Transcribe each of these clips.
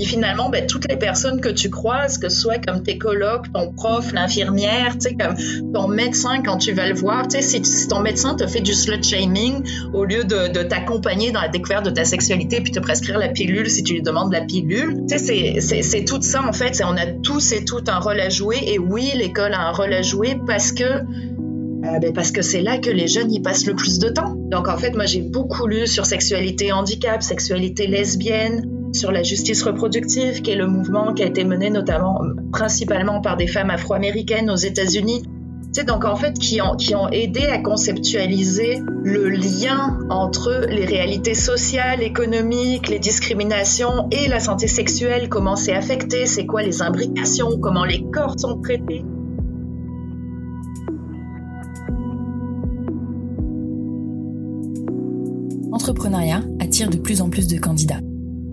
Et finalement, ben, toutes les personnes que tu croises, que ce soit comme tes colocs, ton prof, l'infirmière, comme ton médecin quand tu vas le voir, sais, si, ton médecin te fait du slut shaming au lieu de, t'accompagner dans la découverte de ta sexualité puis te prescrire la pilule si tu lui demandes la pilule, c'est tout ça en fait. On a tous et toutes un rôle à jouer et oui, l'école a un rôle à jouer parce que euh, ben parce que c'est là que les jeunes y passent le plus de temps. Donc en fait, moi j'ai beaucoup lu sur sexualité handicap, sexualité lesbienne, sur la justice reproductive, qui est le mouvement qui a été mené notamment, principalement par des femmes afro-américaines aux États-Unis. C'est donc en fait qui ont, qui ont aidé à conceptualiser le lien entre les réalités sociales, économiques, les discriminations et la santé sexuelle, comment c'est affecté, c'est quoi les imbrications, comment les corps sont traités. L'entrepreneuriat attire de plus en plus de candidats.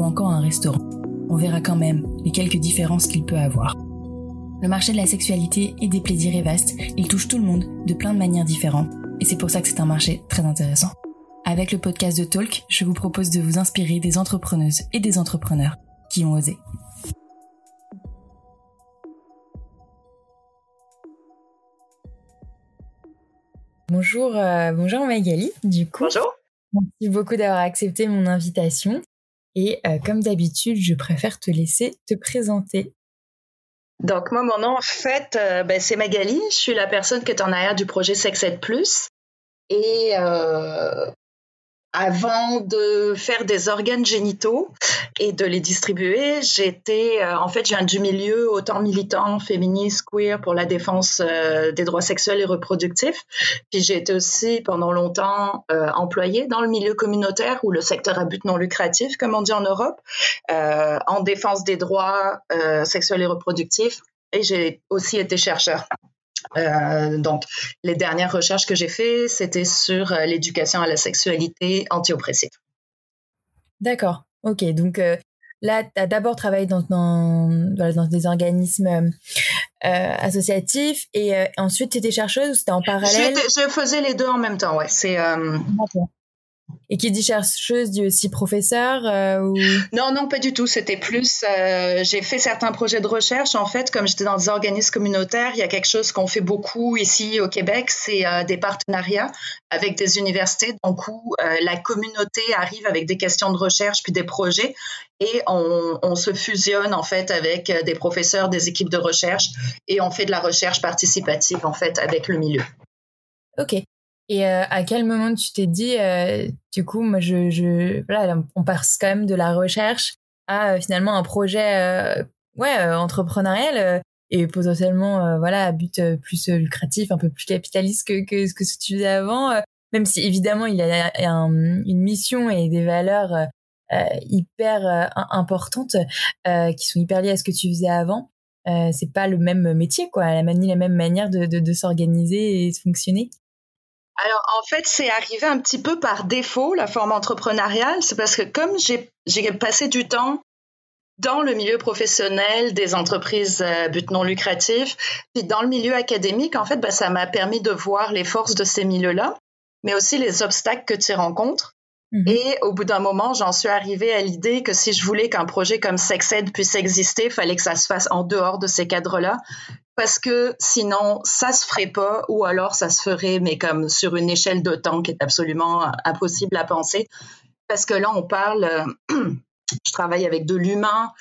ou encore un restaurant. On verra quand même les quelques différences qu'il peut avoir. Le marché de la sexualité et des plaisirs est vaste, il touche tout le monde de plein de manières différentes, et c'est pour ça que c'est un marché très intéressant. Avec le podcast de Talk, je vous propose de vous inspirer des entrepreneuses et des entrepreneurs qui ont osé. Bonjour, euh, bonjour Magali, du coup. Bonjour. Merci beaucoup d'avoir accepté mon invitation. Et euh, comme d'habitude, je préfère te laisser te présenter. Donc, moi, mon nom, en fait, euh, ben, c'est Magali. Je suis la personne qui est en arrière du projet Sexed Plus. Et euh, avant de faire des organes génitaux et de les distribuer, j'étais, euh, en fait, je viens du milieu autant militant, féministe, queer pour la défense euh, des droits sexuels et reproductifs. Puis j'ai été aussi pendant longtemps euh, employée dans le milieu communautaire ou le secteur à but non lucratif, comme on dit en Europe, en défense des droits sexuels et reproductifs. Et j'ai aussi été chercheur euh, donc, les dernières recherches que j'ai faites, c'était sur euh, l'éducation à la sexualité anti-oppressive. D'accord. Ok. Donc euh, là, tu as d'abord travaillé dans, dans, dans, des organismes associatifs et ensuite tu étais chercheuse ou c'était en parallèle? Je, faisais les deux en même temps, ouais. C'est. Et qui dit chercheuse dit aussi professeur euh, ou... Non, non, pas du tout. C'était plus. Euh, j'ai fait certains projets de recherche. En fait, comme j'étais dans des organismes communautaires, il y a quelque chose qu'on fait beaucoup ici au Québec, c'est euh, des partenariats avec des universités. Donc, où la communauté arrive avec des questions de recherche puis des projets et on, on, se fusionne en fait avec des professeurs, des équipes de recherche et on fait de la recherche participative en fait avec le milieu. Ok. Et euh, à quel moment tu t'es dit, euh, du coup, moi, je, je, voilà, on passe quand même de la recherche à euh, finalement un projet, ouais, entrepreneurial et potentiellement, voilà, à but plus lucratif, un peu plus capitaliste que, que ce que tu faisais avant. même si évidemment, il a une mission et des valeurs hyper importantes qui sont hyper liées à ce que tu faisais avant. c'est pas le même métier, quoi, ni la même manière de, de, de s'organiser et de fonctionner. Alors, en fait, c'est arrivé un petit peu par défaut, la forme entrepreneuriale. C'est parce que comme j'ai passé du temps dans le milieu professionnel des entreprises à but non lucratif, puis dans le milieu académique, en fait, ben, ça m'a permis de voir les forces de ces milieux-là, mais aussi les obstacles que tu rencontres. Mhm. Et au bout d'un moment, j'en suis arrivée à l'idée que si je voulais qu'un projet comme SexEd puisse exister, il fallait que ça se fasse en dehors de ces cadres-là parce que sinon ça se ferait pas ou alors ça se ferait mais comme sur une échelle de temps qui est absolument impossible à penser parce que là on parle je travaille avec de l'humain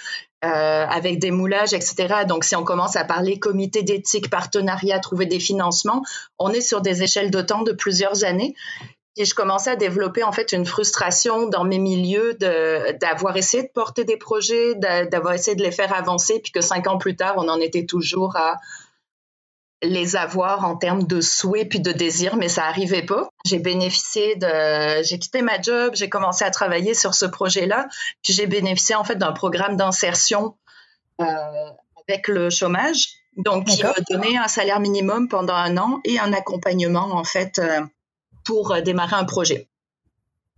avec des moulages, etc. Donc, si on commence à parler comité d'éthique, partenariat, trouver des financements, on est sur des échelles de temps de plusieurs années. Et je commençais à développer en fait une frustration dans mes milieux d'avoir essayé de porter des projets, d'avoir essayé de les faire avancer, puis que cinq ans plus tard, on en était toujours à les avoir en termes de souhaits puis de désirs, mais ça n'arrivait pas. J'ai bénéficié de, j'ai quitté ma job, j'ai commencé à travailler sur ce projet-là, puis j'ai bénéficié en fait d'un programme d'insertion euh, avec le chômage, donc qui m'a donné un salaire minimum pendant un an et un accompagnement en fait euh, pour euh, démarrer un projet.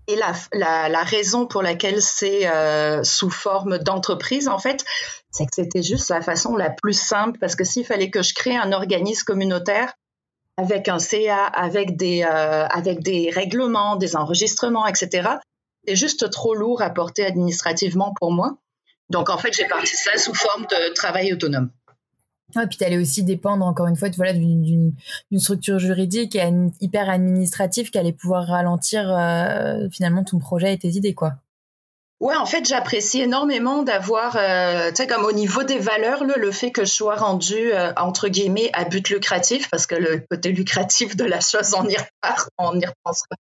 Et la, raison pour laquelle c'est euh, sous forme d'entreprise, en fait, c'est que c'était juste la façon la plus simple, parce que s'il fallait que je crée un organisme communautaire avec un CA, avec des, euh, avec des règlements, des enregistrements, etc., c'est juste trop lourd à porter administrativement pour moi. Donc, en fait, j'ai parti ça sous forme de travail autonome. Et puis, tu allais aussi dépendre, encore une fois, voilà, d'une structure juridique et hyper administrative qui allait pouvoir ralentir euh, finalement ton projet et tes idées, quoi. Ouais, en fait, j'apprécie énormément d'avoir, euh, tu sais, comme au niveau des valeurs, le fait que je sois rendu euh, entre guillemets à but lucratif, parce que le côté lucratif de la chose, on y repart, on y repensera.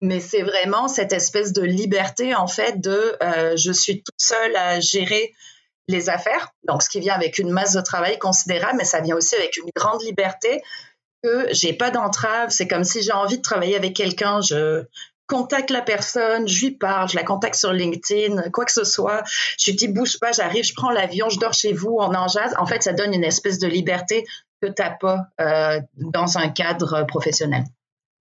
Mais c'est vraiment cette espèce de liberté, en fait, de je suis toute seule à gérer les affaires, donc ce qui vient avec une masse de travail considérable, mais ça vient aussi avec une grande liberté que j'ai pas d'entrave. C'est comme si j'ai envie de travailler avec quelqu'un, je contacte la personne, je lui parle, je la contacte sur LinkedIn, quoi que ce soit. Je lui dis bouge pas, j'arrive, je prends l'avion, je dors chez vous, on en jase. En fait, ça donne une espèce de liberté que tu n'as pas euh, dans un cadre professionnel.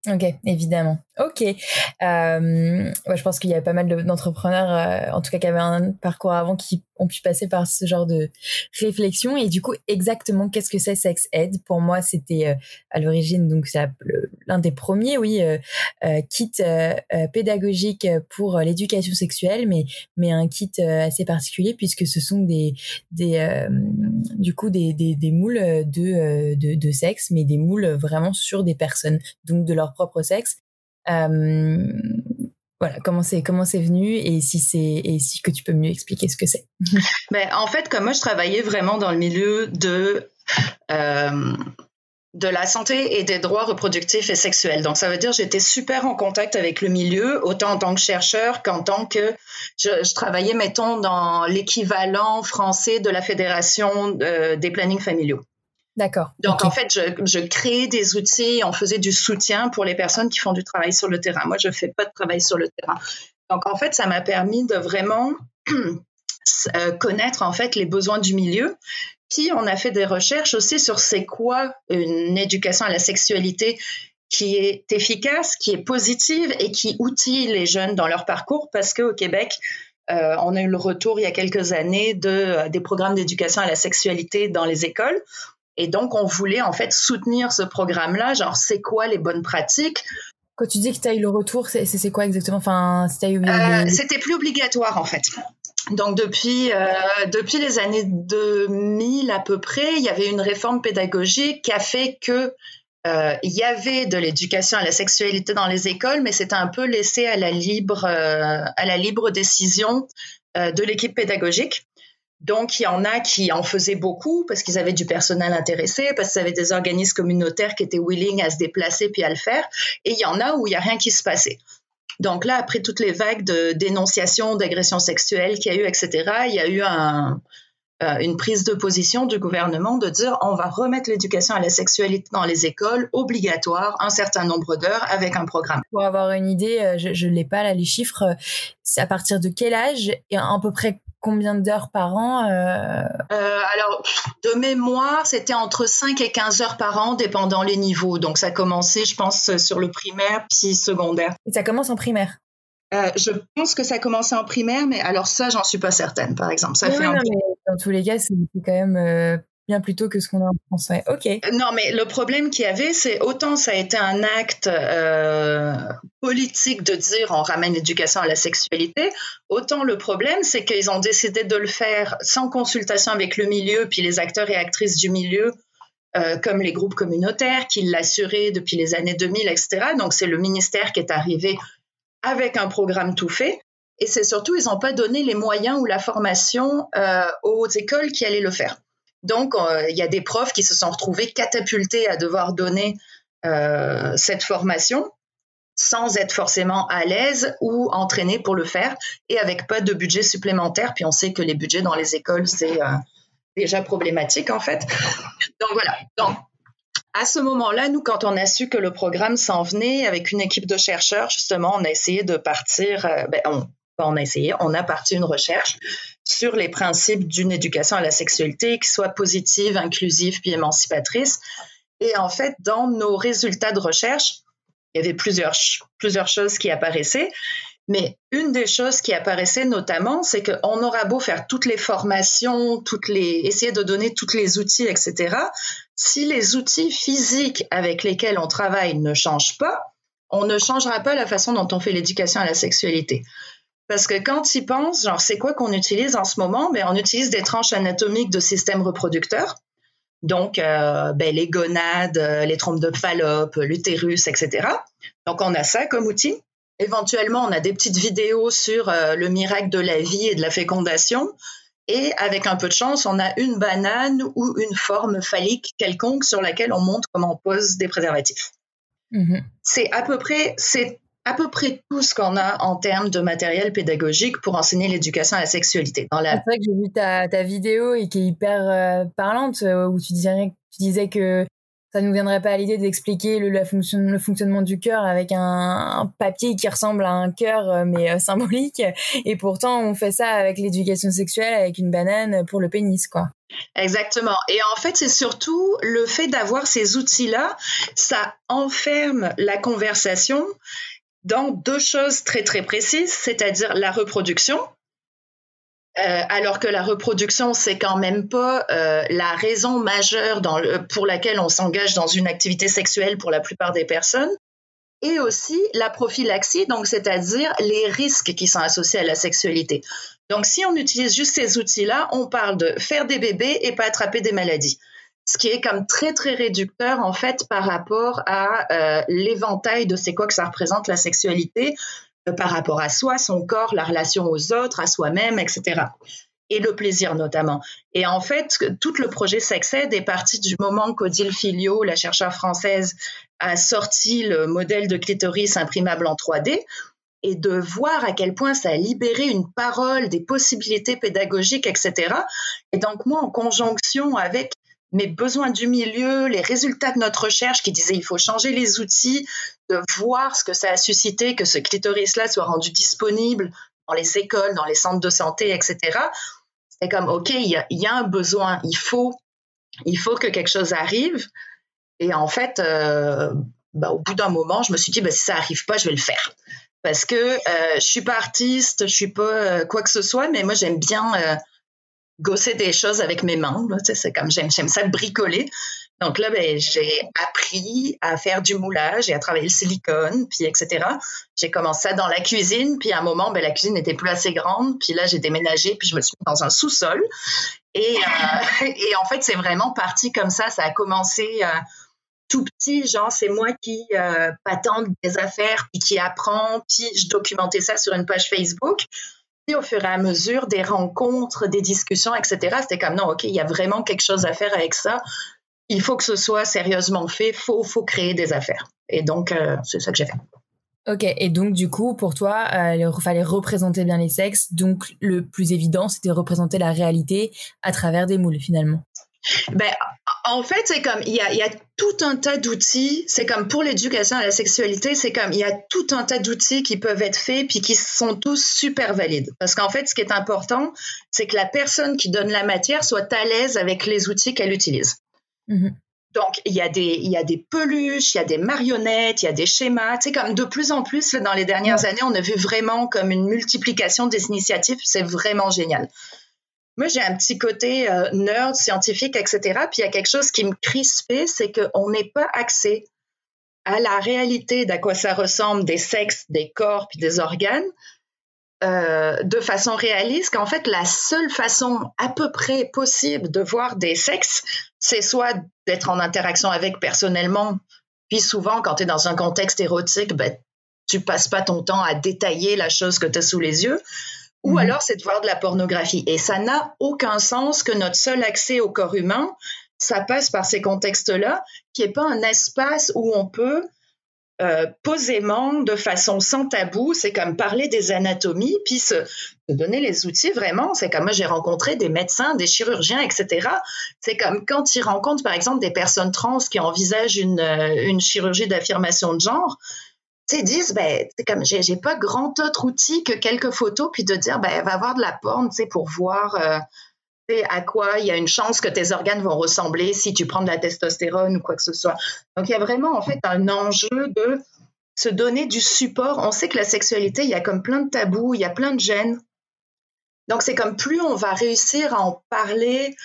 Ok, évidemment. Ok. Euh, je pense qu'il y a pas mal d'entrepreneurs, euh, en tout cas qui avaient un parcours avant, qui ont pu passer par ce genre de réflexion. Et du coup, exactement, qu'est-ce que c'est Sex Ed? Pour moi, c'était euh, à l'origine, donc c'est l'un des premiers, oui, kit pédagogique pour l'éducation sexuelle, mais mais un kit assez particulier puisque ce sont des des du coup des, des moules de, de de sexe, mais des moules vraiment sur des personnes, donc de leur propre sexe. Euh, voilà comment c'est comment c'est venu et si c'est et si que tu peux mieux expliquer ce que c'est. ben, en fait, comme moi je travaillais vraiment dans le milieu de euh, de la santé et des droits reproductifs et sexuels. Donc ça veut dire j'étais super en contact avec le milieu, autant en tant que chercheur qu'en tant que je, travaillais mettons dans l'équivalent français de la fédération euh, des plannings familiaux. D'accord. Donc, en fait, je, je, créais des outils, on faisait du soutien pour les personnes qui font du travail sur le terrain. Moi, je ne fais pas de travail sur le terrain. Donc, en fait, ça m'a permis de vraiment euh, connaître, en fait, les besoins du milieu. Puis, on a fait des recherches aussi sur c'est quoi une éducation à la sexualité qui est efficace, qui est positive et qui outille les jeunes dans leur parcours parce qu'au Québec, euh, on a eu le retour il y a quelques années de, euh, des programmes d'éducation à la sexualité dans les écoles et donc, on voulait en fait soutenir ce programme-là, genre c'est quoi les bonnes pratiques? Quand tu dis que tu as eu le retour, c'est quoi exactement? Enfin, euh, C'était plus obligatoire en fait. Donc depuis, euh, depuis les années 2000 à peu près, il y avait une réforme pédagogique qui a fait que euh, il y avait de l'éducation à la sexualité dans les écoles, mais c'était un peu laissé à la libre, à la libre décision de l'équipe pédagogique. Donc, il y en a qui en faisaient beaucoup parce qu'ils avaient du personnel intéressé, parce qu'ils avaient des organismes communautaires qui étaient willing à se déplacer puis à le faire. Et il y en a où il n'y a rien qui se passait. Donc là, après toutes les vagues de dénonciation d'agressions sexuelles qu'il y a eu, etc., il y a eu euh, une prise de position du gouvernement de dire on va remettre l'éducation à la sexualité dans les écoles obligatoire un certain nombre d'heures avec un programme. Pour avoir une idée, euh, je ne l'ai pas là les chiffres, c'est à partir de quel âge et à peu près combien d'heures par an euh... Euh, Alors, de mémoire, c'était entre 5 et 15 heures par an, dépendant les niveaux. Donc, ça commençait, je pense, sur le primaire, puis secondaire. Et ça commence en primaire? Euh, je pense que ça commençait en primaire, mais alors ça, j'en suis pas certaine, par exemple. Ça fait non, mais dans tous les cas, c'est quand même bien plus tôt que ce qu'on a en France. Ok. Non, mais le problème qu'il y avait, c'est autant ça a été un acte euh, politique de dire on ramène l'éducation à la sexualité, autant le problème, c'est qu'ils ont décidé de le faire sans consultation avec le milieu, puis les acteurs et actrices du milieu. Euh, comme les groupes communautaires qui l'assuraient depuis les années 2000, etc. Donc c'est le ministère qui est arrivé avec un programme tout fait. Et c'est surtout, ils n'ont pas donné les moyens ou la formation euh, aux écoles qui allaient le faire. Donc, il y a des profs qui se sont retrouvés catapultés à devoir donner cette formation sans être forcément à l'aise ou entraînés pour le faire et avec pas de budget supplémentaire. Puis on sait que les budgets dans les écoles, c'est déjà problématique en fait. Donc voilà. Donc à ce moment-là, nous, quand on a su que le programme s'en venait avec une équipe de chercheurs, justement, on a essayé de partir, euh, ben, on, on a essayé, on a parti une recherche sur les principes d'une éducation à la sexualité qui soit positive, inclusive puis émancipatrice. Et en fait, dans nos résultats de recherche, il y avait plusieurs, choses qui apparaissaient. Mais une des choses qui apparaissait notamment, c'est qu'on aura beau faire toutes les formations, toutes les, essayer de donner tous les outils, etc. Si les outils physiques avec lesquels on travaille ne changent pas, on ne changera pas la façon dont on fait l'éducation à la sexualité. Parce que quand ils pensent, genre, c'est quoi qu'on utilise en ce moment? Ben, on utilise des tranches anatomiques de systèmes reproducteurs. Donc, euh, ben, les gonades, les trompes de Fallope, l'utérus, etc. Donc, on a ça comme outil. Éventuellement, on a des petites vidéos sur euh, le miracle de la vie et de la fécondation. Et avec un peu de chance, on a une banane ou une forme phallique quelconque sur laquelle on montre comment on pose des préservatifs. Mm-hmm. C'est à peu près, c'est à peu près tout ce qu'on a en termes de matériel pédagogique pour enseigner l'éducation à la sexualité. C'est vrai que j'ai vu ta, vidéo et qui est hyper euh, parlante, euh, où tu disais, tu disais que ça nous viendrait pas à l'idée d'expliquer le, le, fonctionnement du cœur avec un, papier qui ressemble à un cœur euh, mais euh, symbolique et pourtant on fait ça avec l'éducation sexuelle avec une banane pour le pénis quoi. Exactement. Et en fait, c'est surtout le fait d'avoir ces outils-là, ça enferme la conversation dans deux choses très très précises, c'est-à-dire la reproduction, euh, alors que la reproduction, c'est quand même pas euh, la raison majeure pour laquelle on s'engage dans une activité sexuelle pour la plupart des personnes. Et aussi la prophylaxie, donc c'est-à-dire les risques qui sont associés à la sexualité. Donc si on utilise juste ces outils-là, on parle de faire des bébés et pas attraper des maladies. Ce qui est comme très très réducteur en fait par rapport à euh, l'éventail de c'est quoi que ça représente la sexualité par rapport à soi, son corps, la relation aux autres, à soi-même, etc. Et le plaisir notamment. Et en fait, tout le projet Sexed est parti du moment qu'Odile Filio, la chercheure française, a sorti le modèle de clitoris imprimable en 3D et de voir à quel point ça a libéré une parole, des possibilités pédagogiques, etc. Et donc moi, en conjonction avec mes besoins du milieu, les résultats de notre recherche qui disaient il faut changer les outils, de voir ce que ça a suscité, que ce clitoris-là soit rendu disponible dans les écoles, dans les centres de santé, etc. C'est comme, OK, il y, a, un besoin, il faut, il faut que quelque chose arrive. Et en fait, euh, bah, au bout d'un moment, je me suis dit, bah, si ça arrive pas, je vais le faire. Parce que euh, je suis pas artiste, je suis pas euh, quoi que ce soit, mais moi, j'aime bien euh, gosser des choses avec mes mains. C'est comme j'aime, j'aime ça bricoler. Donc là, ben, j'ai appris à faire du moulage et à travailler le silicone, puis etc. J'ai commencé ça dans la cuisine, puis à un moment, ben, la cuisine n'était plus assez grande, puis là, j'ai déménagé, puis je me suis mis dans un sous-sol. Et, euh, et en fait, c'est vraiment parti comme ça. Ça a commencé euh, tout petit, genre c'est moi qui euh, patente des affaires, puis qui apprend, puis je documentais ça sur une page Facebook au fur et à mesure des rencontres, des discussions, etc. C'était comme non, ok, il y a vraiment quelque chose à faire avec ça. Il faut que ce soit sérieusement fait. Faut, faut créer des affaires. Et donc, euh, c'est ça que j'ai fait. Ok, et donc du coup, pour toi, euh, il fallait représenter bien les sexes. Donc, le plus évident, c'était représenter la réalité à travers des moules, finalement. Ben, en fait, c'est comme il y a, y a, tout un tas d'outils. C'est comme pour l'éducation à la sexualité, c'est comme il y a tout un tas d'outils qui peuvent être faits puis qui sont tous super valides. Parce qu'en fait, ce qui est important, c'est que la personne qui donne la matière soit à l'aise avec les outils qu'elle utilise. Mm-hmm. Donc, il y, a des, il y a des peluches, il y a des marionnettes, il y a des schémas. Tu sais, comme de plus en plus, dans les dernières années, on a vu vraiment comme une multiplication des initiatives. C'est vraiment génial. Moi, j'ai un petit côté euh, nerd, scientifique, etc. Puis il y a quelque chose qui me crispait, c'est qu'on n'est pas accès à la réalité d'à quoi ça ressemble des sexes, des corps, puis des organes euh, de façon réaliste. Qu'en fait, la seule façon à peu près possible de voir des sexes, c'est soit d'être en interaction avec personnellement, puis souvent, quand tu es dans un contexte érotique, ben, tu passes pas ton temps à détailler la chose que tu as sous les yeux. Ou mhm. alors, c'est de voir de la pornographie. Et ça n'a aucun sens que notre seul accès au corps humain, ça passe par ces contextes-là, qui n'est pas un espace où on peut euh, posément, de façon sans tabou, c'est comme parler des anatomies, puis se, donner les outils vraiment. C'est comme moi, j'ai rencontré des médecins, des chirurgiens, etc. C'est comme quand ils rencontrent, par exemple, des personnes trans qui envisagent une, euh, une chirurgie d'affirmation de genre, ils disent, ben, c'est comme, j'ai pas grand autre outil que quelques photos, puis de dire, ben, va avoir de la porn, tu sais, pour voir euh, à quoi il y a une chance que tes organes vont ressembler si tu prends de la testostérone ou quoi que ce soit. Donc il y a vraiment en fait un enjeu de se donner du support. On sait que la sexualité, il y a comme plein de tabous, il y a plein de gènes. Donc c'est comme plus on va réussir à en parler,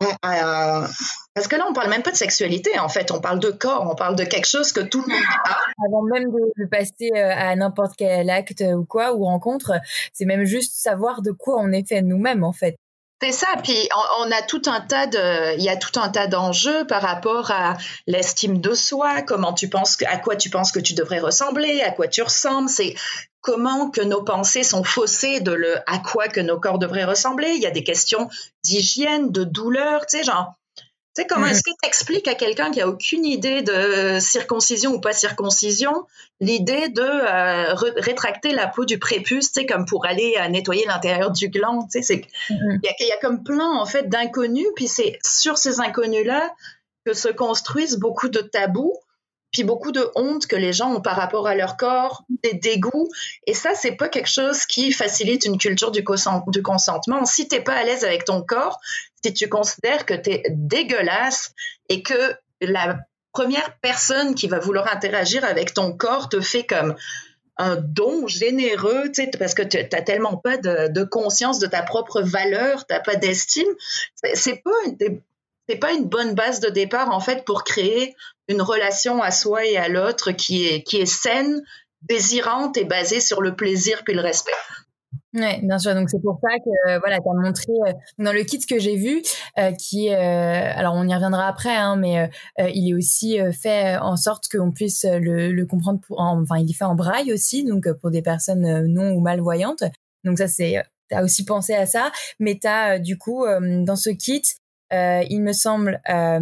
parce que là, on parle même pas de sexualité, en fait. On parle de corps, on parle de quelque chose que tout le monde a. Avant même de, passer euh, à n'importe quel acte ou quoi, ou rencontre, c'est même juste savoir de quoi on est fait nous-mêmes, en fait. C'est ça, puis on, a tout un tas de, il y a tout un tas d'enjeux par rapport à l'estime de soi, comment tu penses, à quoi tu penses que tu devrais ressembler, à quoi tu ressembles, c'est comment que nos pensées sont faussées de le à quoi que nos corps devraient ressembler. Il y a des questions d'hygiène, de douleur, tu sais, genre tu sais, comment est-ce que tu expliques à quelqu'un qui a aucune idée de circoncision ou pas circoncision l'idée de euh, rétracter la peau du prépuce, tu sais, comme pour aller euh, nettoyer l'intérieur du gland, tu sais, c'est mm-hmm. il y, a comme plein en fait d'inconnus, puis c'est sur ces inconnus-là que se construisent beaucoup de tabous beaucoup de honte que les gens ont par rapport à leur corps, des dégoûts. Et ça, c'est pas quelque chose qui facilite une culture du, consentement. Si t'es pas à l'aise avec ton corps, si tu considères que tu es dégueulasse et que la première personne qui va vouloir interagir avec ton corps te fait comme un don généreux, parce que tu n'as tellement pas de, conscience de ta propre valeur, tu n'as pas d'estime. C'est pas pas une bonne base de départ en fait pour créer une relation à soi et à l'autre qui est qui est saine, désirante et basée sur le plaisir puis le respect. Oui, bien sûr. Donc c'est pour ça que euh, voilà, tu as montré euh, dans le kit que j'ai vu, euh, qui est, alors on y reviendra après, hein, mais il est aussi fait en sorte qu'on puisse le, le comprendre. Pour, enfin, il est fait en braille aussi, donc pour des personnes non ou malvoyantes. Donc ça c'est, tu as aussi pensé à ça, mais tu as du coup dans ce kit euh, il me semble euh,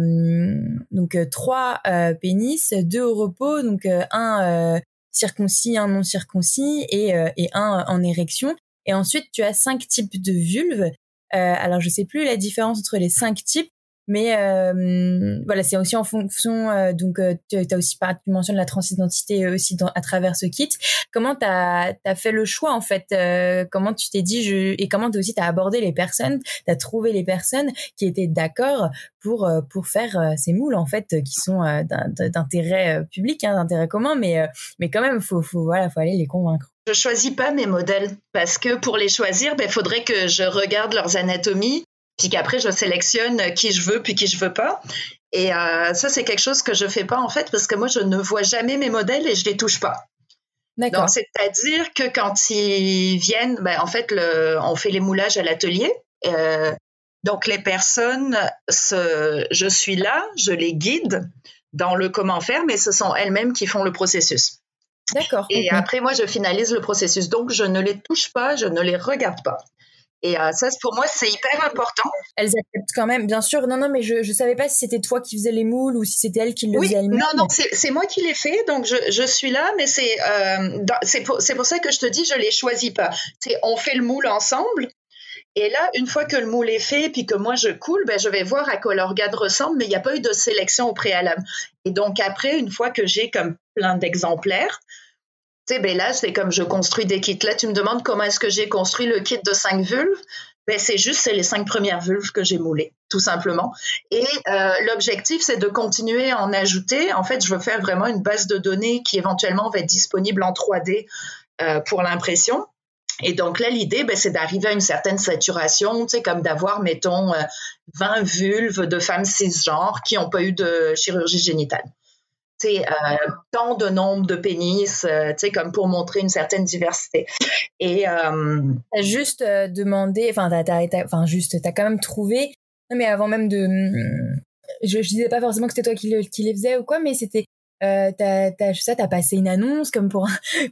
donc euh, trois pénis, deux au repos, donc un circoncis, un non circoncis et, et un en érection. Et ensuite, tu as cinq types de vulves. alors, je sais plus la différence entre les cinq types, mais euh, voilà, c'est aussi en fonction. Euh, donc, euh, tu as aussi pas, tu mentionnes la transidentité aussi dans, à travers ce kit. Comment tu as, fait le choix en fait Comment tu t'es dit je, et comment aussi tu as abordé les personnes Tu as trouvé les personnes qui étaient d'accord pour pour faire ces moules en fait qui sont d'intérêt public, hein, d'intérêt commun, mais mais quand même faut faut voilà faut aller les convaincre. Je choisis pas mes modèles parce que pour les choisir, il ben, faudrait que je regarde leurs anatomies, puis qu'après je sélectionne qui je veux puis qui je veux pas. Et euh, ça c'est quelque chose que je fais pas en fait parce que moi je ne vois jamais mes modèles et je les touche pas. D'accord. c'est-à-dire que quand ils viennent, ben, en fait le, on fait les moulages à l'atelier. Euh, donc les personnes, je suis là, je les guide dans le comment faire, mais ce sont elles-mêmes qui font le processus. D'accord. Et après, moi, je finalise le processus. Donc, je ne les touche pas, je ne les regarde pas. Et euh, ça, pour moi, c'est hyper important. Elles acceptent quand même, bien sûr. Non, non, mais je ne savais pas si c'était toi qui faisais les moules ou si c'était elle qui le oui, faisait elle-même. Non, non, c'est moi qui l'ai fait, donc je, je, suis là, mais c'est euh, pour, pour, ça que je te dis, je ne les choisis pas. On fait le moule ensemble. Et là, une fois que le moule est fait, puis que moi je coule, ben, je vais voir à quoi l'organe ressemble, mais il n'y a pas eu de sélection au préalable. Et donc après, une fois que j'ai comme plein d'exemplaires, ben là, c'est comme je construis des kits. Là, tu me demandes comment est-ce que j'ai construit le kit de cinq vulves. Ben, c'est juste, c'est les cinq premières vulves que j'ai moulées, tout simplement. Et euh, l'objectif, c'est de continuer à en ajouter. En fait, je veux faire vraiment une base de données qui éventuellement va être disponible en 3D euh, pour l'impression. Et donc là, l'idée, ben, c'est d'arriver à une certaine saturation, tu comme d'avoir, mettons, 20 euh, vulves de femmes cisgenres qui n'ont pas eu de chirurgie génitale euh, tant de nombre de pénis, euh, comme pour montrer une certaine diversité. Et euh, as juste euh, demandé, enfin, juste, t'as quand même trouvé. Non, mais avant même de, je, je disais pas forcément que c'était toi qui, qui les faisais ou quoi, mais c'était euh, t'as, t'as, je sais, t'as passé une annonce comme pour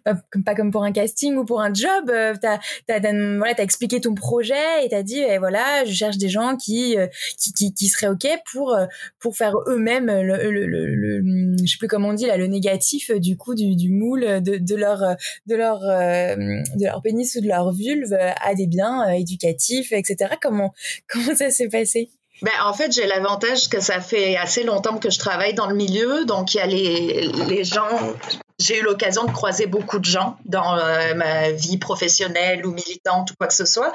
un, pas, comme pour un casting ou pour un job. Euh, t'as, t'as, voilà, t'as expliqué ton projet et t'as dit, eh, voilà, je cherche des gens qui, euh, qui, qui, seraient ok pour, pour faire eux-mêmes le, le, le, je sais plus comment on dit là, le négatif du coup du, du moule de, de leur, de leur, de leur pénis ou de leur vulve à des biens éducatifs, etc. Comment, comment ça s'est passé? Ben, en fait, j'ai l'avantage que ça fait assez longtemps que je travaille dans le milieu. Donc, il y a les, gens. J'ai eu l'occasion de croiser beaucoup de gens dans euh, ma vie professionnelle ou militante ou quoi que ce soit.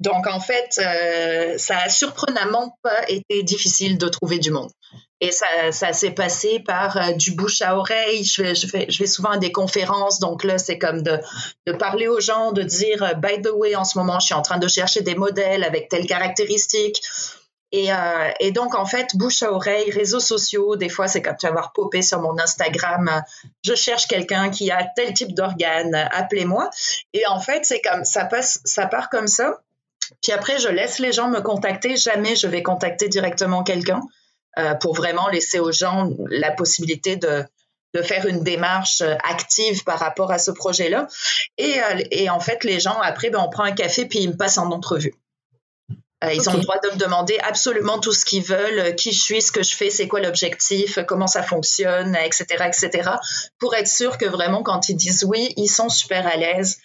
Donc, en fait, euh, ça a surprenamment pas été difficile de trouver du monde. Et ça, ça s'est passé par euh, du bouche à oreille. Je vais, souvent à des conférences. Donc là, c'est comme de, de parler aux gens, de dire, by the way, en ce moment, je suis en train de chercher des modèles avec telles caractéristiques. Euh, et, donc, en fait, bouche à oreille, réseaux sociaux, des fois, c'est comme tu vas voir popé sur mon Instagram, je cherche quelqu'un qui a tel type d'organe, appelez-moi. Et en fait, c'est comme ça passe, ça part comme ça. Puis après, je laisse les gens me contacter. Jamais je vais contacter directement quelqu'un euh, pour vraiment laisser aux gens la possibilité de, de faire une démarche active par rapport à ce projet-là. Et, euh, et en fait, les gens, après, ben, on prend un café puis ils me passent en entrevue. Euh, ils ont le droit de me demander absolument tout ce qu'ils veulent, euh, qui je suis, ce que je fais, c'est quoi l'objectif, comment ça fonctionne, etc., etc., pour être sûr que vraiment, quand ils disent oui, ils sont super à l'aise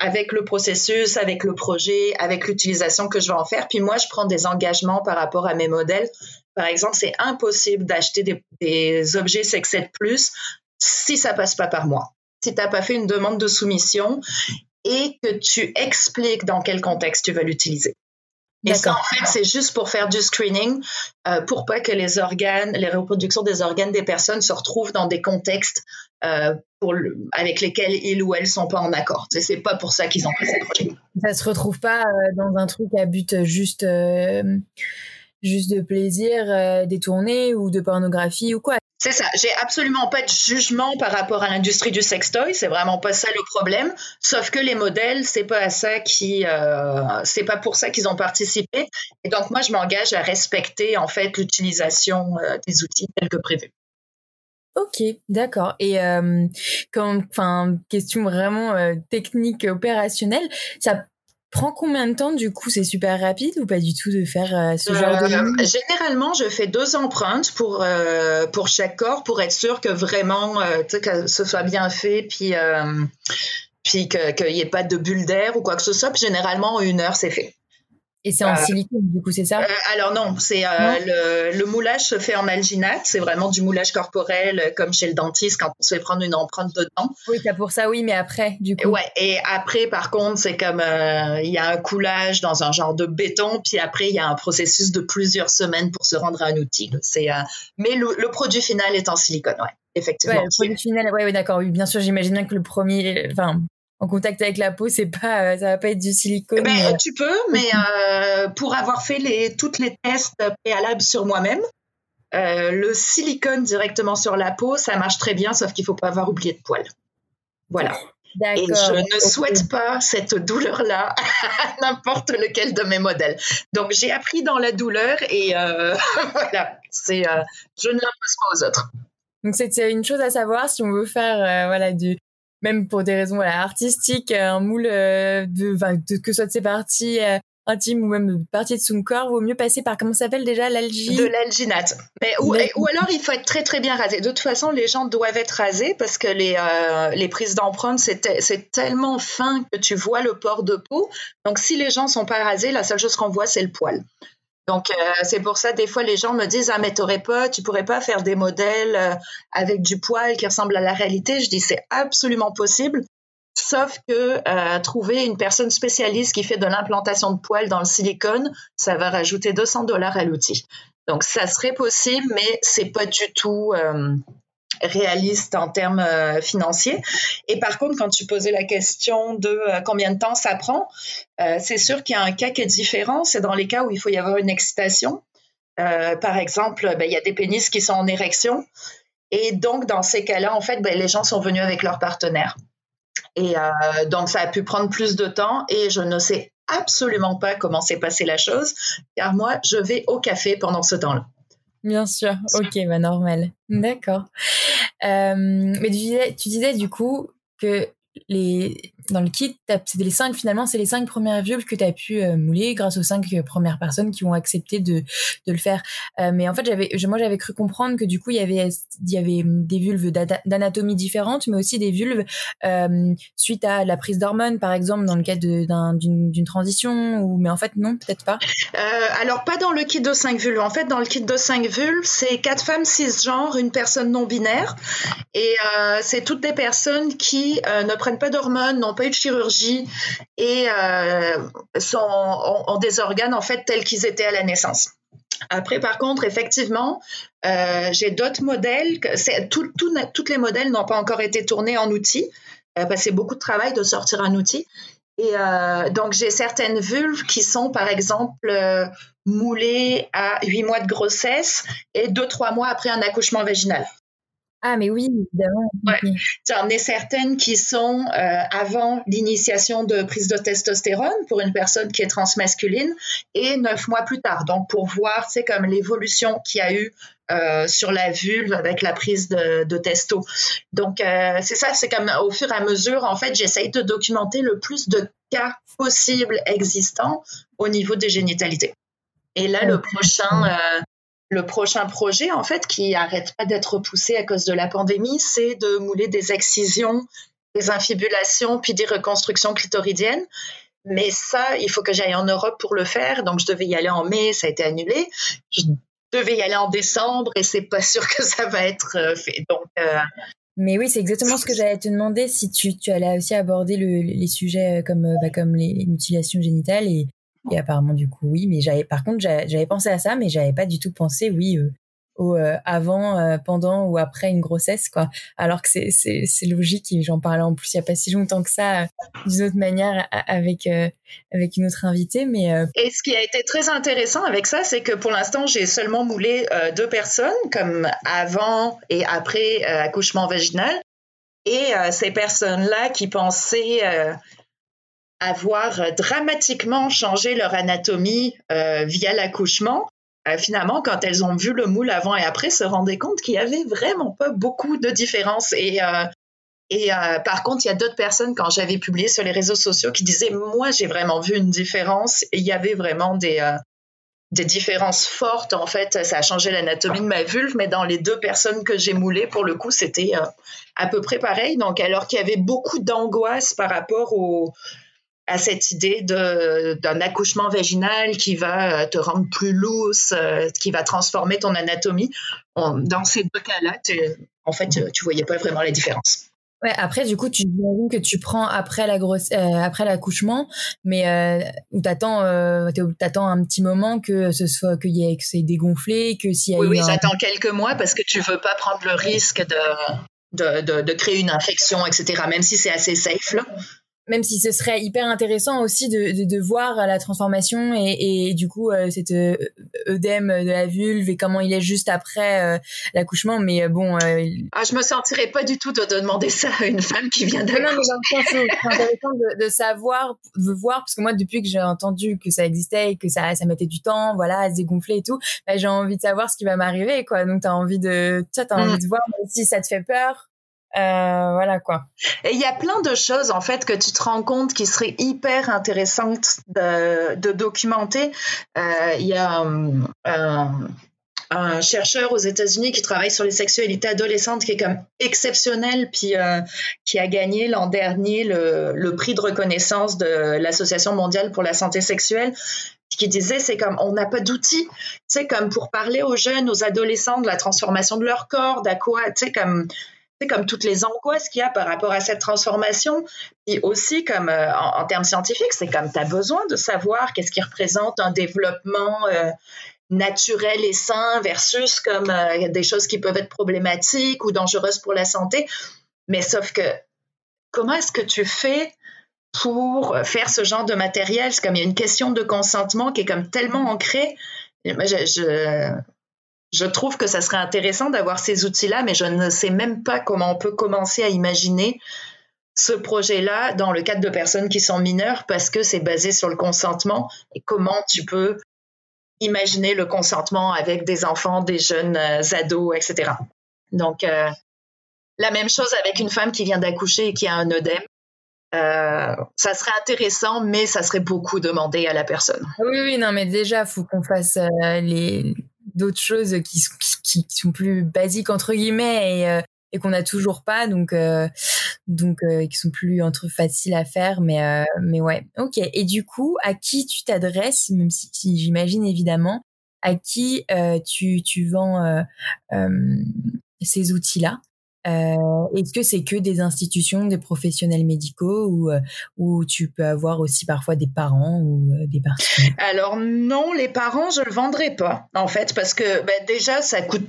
avec le processus, avec le projet, avec l'utilisation que je vais en faire. Puis moi, je prends des engagements par rapport à mes modèles. Par exemple, c'est impossible d'acheter des, des objets Sexed Plus si ça passe pas par moi. Si tu n'as pas fait une demande de soumission et que tu expliques dans quel contexte tu vas l'utiliser. Et ça, en fait, c'est juste pour faire du screening, euh, pour pas que les organes, les reproductions des organes des personnes se retrouvent dans des contextes euh, pour avec lesquels ils ou elles sont pas en accord. C'est pas pour ça qu'ils ont fait ce projet. Ça se retrouve pas euh, dans un truc à but juste euh, juste de plaisir détourné ou de pornographie ou quoi. C'est ça. J'ai absolument pas de jugement par rapport à l'industrie du sextoy. C'est vraiment pas ça le problème. Sauf que les modèles, c'est pas à ça qui, euh, c'est pas pour ça qu'ils ont participé. Et donc moi, je m'engage à respecter en fait l'utilisation euh, des outils tels que prévu. Ok, d'accord. Et euh, comme, enfin, question vraiment euh, technique opérationnelle, ça prend combien de temps du coup C'est super rapide ou pas du tout de faire euh, ce genre de euh, Généralement, je fais deux empreintes pour euh, pour chaque corps pour être sûr que vraiment que ce soit bien fait puis puis qu'il n'y ait pas de bulle d'air ou quoi que ce soit. Puis généralement, en une heure, c'est fait. Et c'est en euh, silicone, du coup, c'est ça? euh, Alors non, c'est euh, le, moulage se fait en alginate. C'est vraiment du moulage corporel, comme chez le dentiste quand on se fait prendre une empreinte dedans. Oui, c'est pour ça, oui, mais après, du coup. Ouais, et après, par contre, c'est comme il y a un coulage dans un genre de béton, puis après, il y a un processus de plusieurs semaines pour se rendre à un outil. C'est, mais le, produit final est en silicone, ouais, effectivement. Ouais, le produit final, ouais, ouais d'accord. Oui, bien sûr, j'imagine bien que le premier, enfin, en contact avec la peau, c'est pas, euh, ça va pas être du silicone. Ben, mais... Tu peux, mais euh, pour avoir fait les, toutes les tests préalables sur moi-même, euh, le silicone directement sur la peau, ça marche très bien, sauf qu'il faut pas avoir oublié de poils. Voilà. Et je ne souhaite pas cette douleur-là à n'importe lequel de mes modèles. Donc j'ai appris dans la douleur et voilà, c'est, je ne l'impose pas aux autres. Donc c'est une chose à savoir si on veut faire voilà du même pour des raisons voilà, artistiques, euh, un moule euh, de, de, que ce soit de ses parties euh, intimes ou même parties de son corps, vaut mieux passer par comment s'appelle déjà l'algie? De l'alginate. Mais ou, ou, alors il faut être très très bien rasé. De toute façon, les gens doivent être rasés parce que les les prises d'empreintes c'est c'est tellement fin que tu vois le port de peau. Donc si les gens sont pas rasés, la seule chose qu'on voit c'est le poil. Donc euh, c'est pour ça des fois les gens me disent ah mais t'aurais pas, tu pourrais pas faire des modèles euh, avec du poil qui ressemble à la réalité. Je dis c'est absolument possible, sauf que euh, trouver une personne spécialiste qui fait de l'implantation de poils dans le silicone, ça va rajouter 200 dollars à l'outil. Donc ça serait possible, mais c'est pas du tout réaliste en termes euh, financiers. Et par contre, quand tu posais la question de euh, combien de temps ça prend, euh, c'est sûr qu'il y a un cas qui est différent. C'est dans les cas où il faut y avoir une excitation. par exemple, ben, il y a des pénis qui sont en érection. Et donc, dans ces cas-là, en fait, ben, les gens sont venus avec leur partenaire. Et donc, ça a pu prendre plus de temps et je ne sais absolument pas comment s'est passée la chose, car moi, je vais au café pendant ce temps-là. Bien sûr, ok, bah normal. D'accord. mais tu disais, tu disais du coup que les dans le kit, c'est les cinq finalement, c'est les cinq premières vulves que tu as pu euh, mouler grâce aux cinq euh, premières personnes qui ont accepté de, de le faire. Euh, mais en fait, j'avais moi j'avais cru comprendre que du coup, il y avait y avait des vulves d'anatomie différentes, mais aussi des vulves suite à la prise d'hormones par exemple dans le cadre d'une transition ou mais en fait non, peut-être pas. alors pas dans le kit de cinq vulves. En fait, dans le kit de cinq vulves, c'est quatre femmes cisgenres, une personne non binaire et c'est toutes des personnes qui ne prennent pas d'hormones, pas eu de chirurgie et euh, sont, ont, des organes en fait tels qu'ils étaient à la naissance. Après, par contre, effectivement, euh, j'ai d'autres modèles. Tout, tout, tous les modèles n'ont pas encore été tournés en outil, euh, parce que c'est beaucoup de travail de sortir un outil. Et donc, j'ai certaines vulves qui sont, par exemple, moulées à 8 mois de grossesse et 2-3 mois après un accouchement vaginal. Ah, mais oui, évidemment. Ouais. J'en ai certaines qui sont euh, avant l'initiation de prise de testostérone pour une personne qui est transmasculine et neuf mois plus tard. Donc, pour voir, c'est comme l'évolution qu'il y a eu euh, sur la vulve avec la prise de, de testo. Donc, euh, c'est ça, c'est comme au fur et à mesure, en fait, j'essaye de documenter le plus de cas possibles existants au niveau des génitalités. Et là, le prochain, euh, le prochain projet, en fait, qui arrête pas d'être repoussé à cause de la pandémie, c'est de mouler des excisions, des infibulations, puis des reconstructions clitoridiennes. Mais ça, il faut que j'aille en Europe pour le faire. Donc, je devais y aller en mai, ça a été annulé. Je devais y aller en décembre et c'est pas sûr que ça va être euh, fait. Donc, euh, mais oui, c'est exactement ce que j'allais te demander si tu, tu allais aussi aborder les sujets comme, bah, comme les mutilations génitales et, et apparemment, du coup, oui. Mais j'avais, par contre, j'avais pensé à ça, mais j'avais pas du tout pensé, oui, euh, au euh, avant, euh, pendant ou après une grossesse, quoi. Alors que c'est, c'est, logique. J'en parlais en plus il y a pas si longtemps que ça, d'une autre manière, avec avec une autre invitée. Mais et ce qui a été très intéressant avec ça, c'est que pour l'instant, j'ai seulement moulé deux personnes, comme avant et après accouchement vaginal. Et ces personnes-là qui pensaient avoir dramatiquement changé leur anatomie euh, via l'accouchement, euh, finalement, quand elles ont vu le moule avant et après, se rendaient compte qu'il y avait vraiment pas beaucoup de différence. Et, euh, par contre, il y a d'autres personnes, quand j'avais publié sur les réseaux sociaux, qui disaient, moi, j'ai vraiment vu une différence. Il y avait vraiment des, des différences fortes. En fait, ça a changé l'anatomie de ma vulve, mais dans les deux personnes que j'ai moulées, pour le coup, c'était à peu près pareil. Donc, alors qu'il y avait beaucoup d'angoisse par rapport au à cette idée d'un accouchement vaginal qui va euh, te rendre plus loose, euh, qui va transformer ton anatomie. dans ces deux cas-là, en fait, tu voyais pas vraiment la différence. Ouais, après, du coup, tu que tu prends après la grosse, euh, après l'accouchement, mais euh, t'attends, euh, t'attends un petit moment que ce soit qu'il y ait que c'est dégonflé, que s'il y a oui, oui, j'attends quelques mois parce que tu veux pas prendre le risque de, de, de, de créer une infection, etc. Même si c'est assez safe là même si ce serait hyper intéressant aussi de, de, voir la transformation et, et du coup euh, cet euh, œdème de la vulve et comment il est juste après euh, l'accouchement. Mais bon ah je me sentirais pas du tout de, demander ça à une femme qui vient d'accoucher non mais c'est intéressant de, de, savoir de voir parce que moi depuis que j'ai entendu que ça existait et que ça ça mettait du temps voilà à se dégonfler et tout bah, j'ai envie de savoir ce qui va m'arriver quoi. Donc t'as envie de tu as envie mm. de voir si ça te fait peur euh, voilà quoi. Et il y a plein de choses en fait que tu te rends compte qui seraient hyper intéressantes de, documenter. Euh, il y a euh, un chercheur aux États-Unis qui travaille sur les sexualités adolescentes qui est comme exceptionnel, puis qui a gagné l'an dernier le, le, prix de reconnaissance de l'Association mondiale pour la santé sexuelle qui disait c'est comme on n'a pas d'outils, tu sais comme pour parler aux jeunes, aux adolescents de la transformation de leur corps, d'à quoi, tu sais comme comme toutes les angoisses qu'il y a par rapport à cette transformation. Et aussi, comme euh, en, termes scientifiques, c'est comme tu as besoin de savoir qu'est-ce qui représente un développement euh, naturel et sain versus comme euh, des choses qui peuvent être problématiques ou dangereuses pour la santé. Mais sauf que, comment est-ce que tu fais pour faire ce genre de matériel? C'est comme il y a une question de consentement qui est comme tellement ancrée. Moi, je trouve que ça serait intéressant d'avoir ces outils-là, mais je ne sais même pas comment on peut commencer à imaginer ce projet-là dans le cadre de personnes qui sont mineures parce que c'est basé sur le consentement et comment tu peux imaginer le consentement avec des enfants, des jeunes euh, ados, etc. Donc, euh, La même chose avec une femme qui vient d'accoucher et qui a un œdème. Euh, ça serait intéressant, mais ça serait beaucoup demandé à la personne. Oui, oui, non, mais déjà, faut qu'on fasse euh, les d'autres choses qui, sont plus basiques entre guillemets et, euh, qu'on n'a toujours pas, donc donc qui sont plus entre faciles à faire, mais mais ouais, ok. Et du coup, à qui tu t'adresses, même si, j'imagine évidemment, à qui tu tu vends ces outils-là? Euh, Est-ce que c'est que des institutions, des professionnels médicaux ou, euh, tu peux avoir aussi parfois des parents ou euh, des particuliers? Alors non, les parents, je le vendrai pas en fait parce que ben, déjà, ça coûte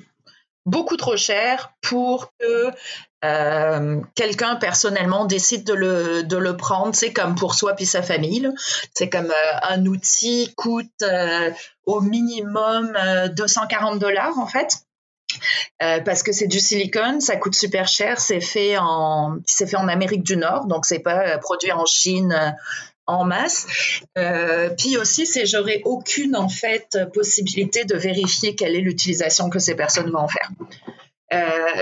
beaucoup trop cher pour que quelqu'un personnellement décide de le, de le prendre, c'est comme pour soi puis sa famille. C'est comme un outil coûte au minimum 240 dollars en fait. Euh, parce que c'est du silicone, ça coûte super cher, c'est fait en c'est fait en Amérique du Nord, donc c'est pas euh, produit en Chine euh, en masse. puis aussi, c'est j'aurais aucune en fait possibilité de vérifier quelle est l'utilisation que ces personnes vont en faire.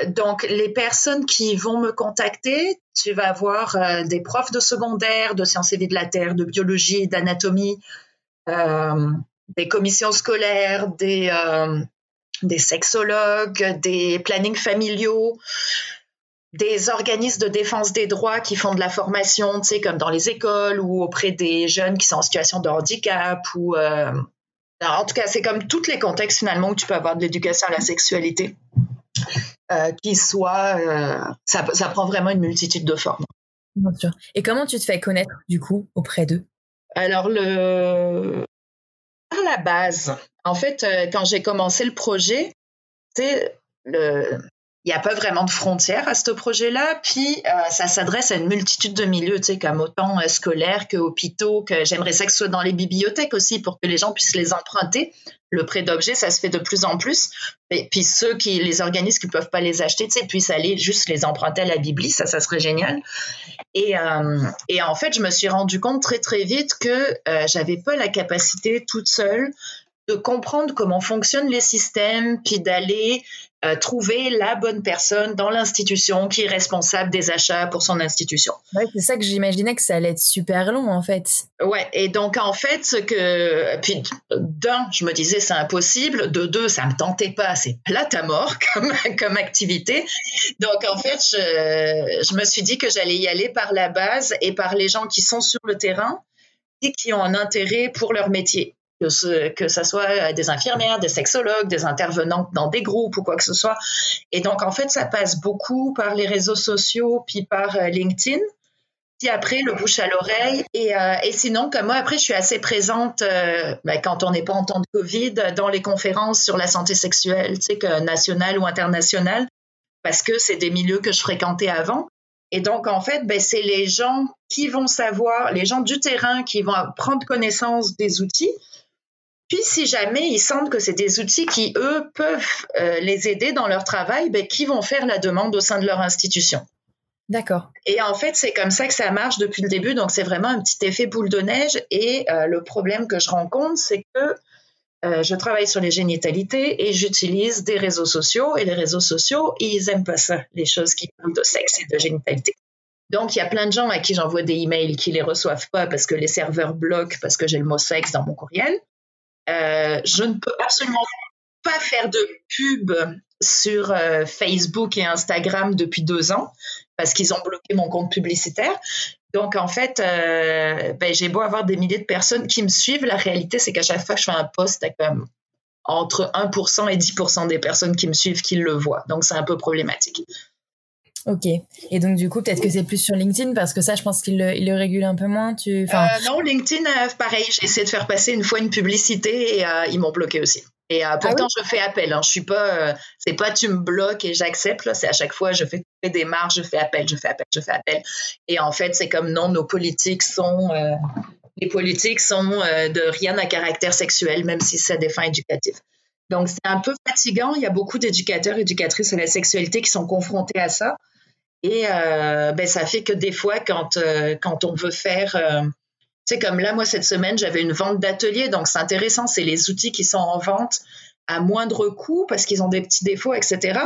donc, les personnes qui vont me contacter, tu vas avoir des profs de secondaire, de sciences et vie de la terre, de biologie, d'anatomie, des commissions scolaires, des des sexologues, des plannings familiaux, des organismes de défense des droits qui font de la formation, tu sais, comme dans les écoles ou auprès des jeunes qui sont en situation de handicap ou euh, en tout cas, c'est comme tous les contextes finalement où tu peux avoir de l'éducation à la sexualité, euh, qui soit, euh, ça, ça, prend vraiment une multitude de formes. Bien sûr. Et comment tu te fais connaître du coup auprès d'eux? Alors le, par la base, en fait, euh, quand j'ai commencé le projet, il n'y a pas vraiment de frontières à ce projet-là. Puis, euh, ça s'adresse à une multitude de milieux, comme autant euh, scolaires que hôpitaux, que j'aimerais ça que ce soit dans les bibliothèques aussi pour que les gens puissent les emprunter. Le prêt d'objets, ça se fait de plus en plus. Et puis, ceux qui, les organismes qui ne peuvent pas les acheter, puissent aller juste les emprunter à la Bibli. Ça, ça serait génial. Et, euh, et en fait, je me suis rendu compte très, très vite que j'avais pas la capacité toute seule de comprendre comment fonctionnent les systèmes, puis d'aller euh, trouver la bonne personne dans l'institution qui est responsable des achats pour son institution. Ouais, c'est ça que j'imaginais que ça allait être super long en fait. Ouais, et donc en fait, ce que puis d'un, je me disais c'est impossible, de deux, ça me tentait pas, c'est plate à mort comme comme activité. Donc en fait, je, je me suis dit que j'allais y aller par la base et par les gens qui sont sur le terrain et qui ont un intérêt pour leur métier que ce, ça soit des infirmières, des sexologues, des intervenantes dans des groupes ou quoi que ce soit. Et donc, en fait, ça passe beaucoup par les réseaux sociaux, puis par euh, LinkedIn. Puis après, le bouche à l'oreille. Et, euh, et, sinon, comme moi, après, je suis assez présente euh, ben, quand on n'est pas en temps de Covid dans les conférences sur la santé sexuelle, tu sais, que nationale ou internationale, parce que c'est des milieux que je fréquentais avant. Et donc, en fait, ben, c'est les gens qui vont savoir, les gens du terrain qui vont prendre connaissance des outils, puis, si jamais ils sentent que c'est des outils qui, eux, peuvent euh, les aider dans leur travail, ben, qui vont faire la demande au sein de leur institution? D'accord. Et en fait, c'est comme ça que ça marche depuis le début. Donc, c'est vraiment un petit effet boule de neige. Et euh, le problème que je rencontre, c'est que euh, je travaille sur les génitalités et j'utilise des réseaux sociaux. Et les réseaux sociaux, ils aiment pas ça, les choses qui parlent de sexe et de génitalité. Donc, il y a plein de gens à qui j'envoie des emails qui les reçoivent pas parce que les serveurs bloquent parce que j'ai le mot sexe dans mon courriel. Euh, je ne peux absolument pas faire de pub sur euh, Facebook et Instagram depuis deux ans parce qu'ils ont bloqué mon compte publicitaire. Donc, en fait, euh, ben, j'ai beau avoir des milliers de personnes qui me suivent. La réalité, c'est qu'à chaque fois que je fais un post, comme entre 1% et 10% des personnes qui me suivent qui le voient. Donc, c'est un peu problématique. Ok. Et donc, du coup, peut-être que c'est plus sur LinkedIn parce que ça, je pense qu'il le, régule un peu moins. Tu... Euh, non, LinkedIn, euh, pareil, j'ai essayé de faire passer une fois une publicité et euh, ils m'ont bloqué aussi. Et pourtant, ah je fais appel. Hein. Je suis pas, c'est pas tu me bloques et j'accepte. C'est à chaque fois, je fais des démarches, je fais appel, je fais appel, je fais appel. Et en fait, c'est comme non, nos politiques sont, les politiques sont de rien à caractère sexuel, même si c'est des fins éducatives. Donc, c'est un peu fatigant. Il y a beaucoup d'éducateurs, éducatrices à la sexualité qui sont confrontés à ça. Et euh, ben, ça fait que des fois, quand, euh, quand on veut faire, euh, tu sais, comme là, moi, cette semaine, j'avais une vente d'atelier, donc c'est intéressant, c'est les outils qui sont en vente à moindre coût parce qu'ils ont des petits défauts, etc.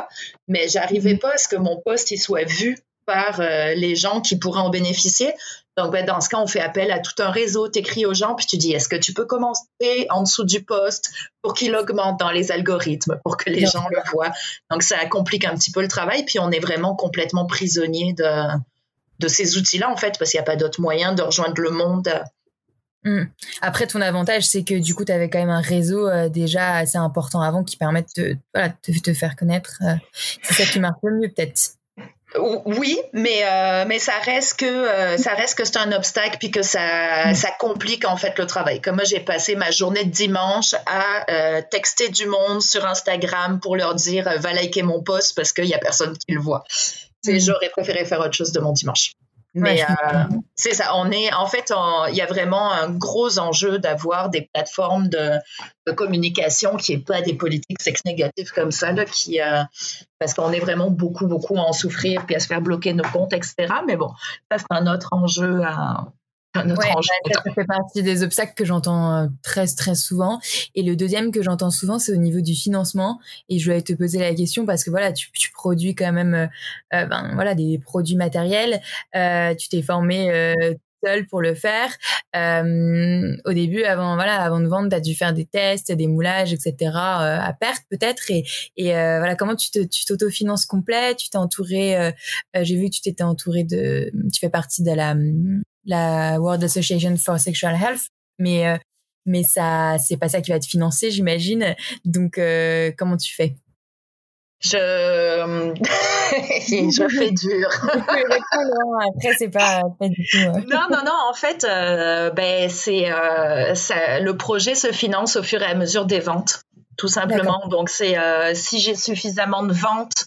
Mais j'arrivais pas à ce que mon poste il soit vu par euh, les gens qui pourraient en bénéficier. Donc, ben, dans ce cas, on fait appel à tout un réseau. Tu écris aux gens, puis tu dis, est-ce que tu peux commencer en dessous du poste pour qu'il augmente dans les algorithmes, pour que les gens le voient? Donc, ça complique un petit peu le travail, puis on est vraiment complètement prisonnier de, de ces outils-là, en fait, parce qu'il n'y a pas d'autre moyen de rejoindre le monde. Mmh. Après, ton avantage, c'est que du coup, tu avais quand même un réseau euh, déjà assez important avant qui permet de te, faire connaître. Euh. c'est ça qui marche le mieux, peut-être. Oui, mais euh, mais ça reste que ça reste que c'est un obstacle puis que ça mmh. ça complique en fait le travail. Comme moi j'ai passé ma journée de dimanche à texter du monde sur Instagram pour leur dire va liker mon post parce qu'il y a personne qui le voit. Mm. J'aurais préféré faire autre chose de mon dimanche. Mais euh, c'est ça, on est en fait, il y a vraiment un gros enjeu d'avoir des plateformes de, communication qui n'est pas des politiques sex négatives comme ça, là, qui, euh, parce qu'on est vraiment beaucoup, beaucoup à en souffrir puis à se faire bloquer nos comptes, etc. Mais bon, ça c'est un autre enjeu à, ça fait partie des obstacles que j'entends euh, très très souvent. Et le deuxième que j'entends souvent, c'est au niveau du financement. Et je voulais te poser la question parce que voilà, tu, tu produis quand même, euh, euh ben, voilà, des produits matériels. Euh, tu t'es formé euh, seul pour le faire. Euh, au début, avant voilà, avant de vendre, tu as dû faire des tests, des moulages, etc. Euh, à perte peut-être. Et, et euh, voilà, comment tu te, tu t'autofinances complet? Tu t'es entouré. J'ai vu que tu t'étais entouré de. Tu fais partie de la la World Association for Sexual Health, mais euh, mais ça c'est pas ça qui va te financer, j'imagine. Donc euh, comment tu fais? Je je fais dur. Après c'est pas, pas du tout. Non non non en fait euh, ben c'est le projet se finance au fur et à mesure des ventes tout simplement. Donc c'est si j'ai suffisamment de ventes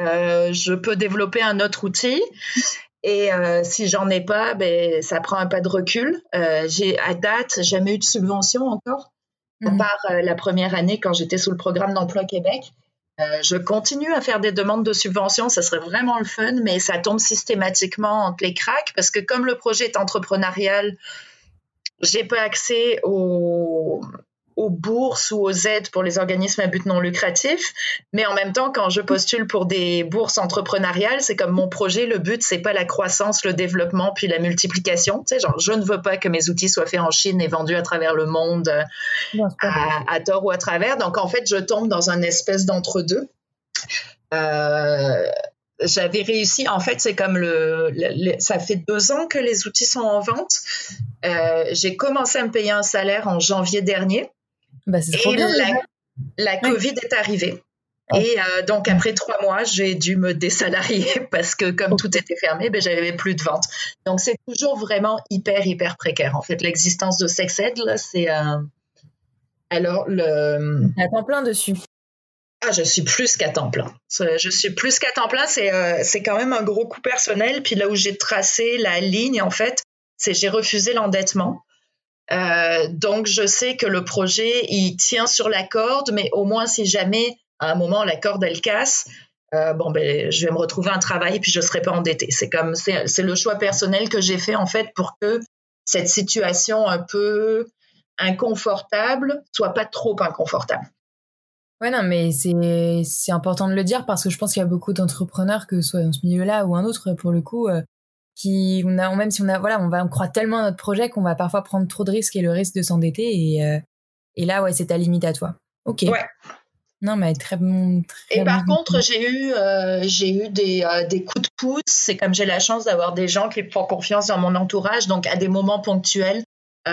je peux développer un autre outil. Et euh, si j'en ai pas, ben, ça prend un pas de recul. Euh, j'ai à date jamais eu de subvention encore, à mhm. part euh, la première année quand j'étais sous le programme d'emploi Québec. je continue à faire des demandes de subvention, ça serait vraiment le fun, mais ça tombe systématiquement entre les cracks parce que comme le projet est entrepreneurial, j'ai pas accès aux, aux bourses ou aux aides pour les organismes à but non lucratif. Mais en même temps, quand je postule pour des bourses entrepreneuriales, c'est comme mon projet, le but, c'est pas la croissance, le développement, puis la multiplication. Tu sais, genre, je ne veux pas que mes outils soient faits en Chine et vendus à travers le monde à, tort ou à travers. Donc, en fait, je tombe dans un espèce d'entre-deux. Euh, j'avais réussi. En fait, c'est comme le, Ça fait deux ans que les outils sont en vente. Euh, j'ai commencé à me payer un salaire en janvier dernier. Bah, et la, Covid est arrivée. Ah. Et euh, donc, après trois mois, j'ai dû me désalarier parce que comme tout était fermé, ben, j'avais plus de ventes. Donc, c'est toujours vraiment hyper, hyper précaire. En fait, l'existence de SexEd, là, c'est... Euh... Alors, le... À temps plein dessus. Ah, je suis plus qu'à temps plein. Je suis plus qu'à temps plein. C'est euh, quand même un gros coup personnel. Puis là où j'ai tracé la ligne, en fait, c'est j'ai refusé l'endettement. Euh, donc, je sais que le projet, il tient sur la corde, mais au moins, si jamais, à un moment, la corde, elle casse, euh, bon, ben, je vais me retrouver un travail puis je serai pas endettée. C'est comme, c'est le choix personnel que j'ai fait, en fait, pour que cette situation un peu inconfortable soit pas trop inconfortable. Ouais, non, mais c'est important de le dire parce que je pense qu'il y a beaucoup d'entrepreneurs, que ce soit dans ce milieu-là ou un autre, pour le coup, euh, qui on a même si on a voilà on va on croit tellement à notre projet qu'on va parfois prendre trop de risques et le risque de s'endetter et euh, et là ouais c'est ta limite à toi. Ok. Ouais. Non mais très bon et par contre j'ai eu euh, j'ai eu des, euh, des coups de pouce. C'est comme j'ai la chance d'avoir des gens qui font confiance dans mon entourage. Donc à des moments ponctuels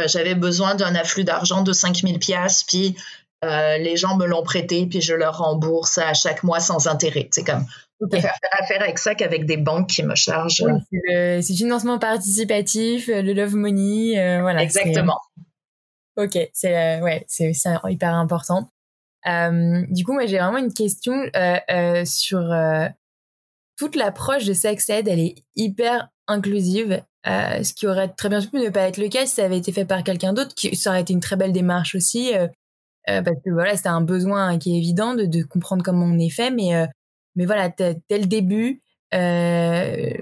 j'avais besoin d'un afflux d'argent de 5000 pièces puis les gens me l'ont prêté. Puis je leur rembourse à chaque mois sans intérêt. C'est comme Okay. faire affaire avec ça qu'avec des banques qui me chargent. c'est financement participatif, le love money, euh, voilà. Exactement. Ok, c'est euh, ouais, c'est hyper important. Euh, du coup, moi, j'ai vraiment une question euh, sur toute l'approche de sex ed. Elle est hyper inclusive, ce qui aurait très bien pu ne pas être le cas si ça avait été fait par quelqu'un d'autre. Qui ça aurait été une très belle démarche aussi, parce que voilà, c'était un besoin qui est évident de, de comprendre comment on est fait, mais mais voilà, dès le début, euh,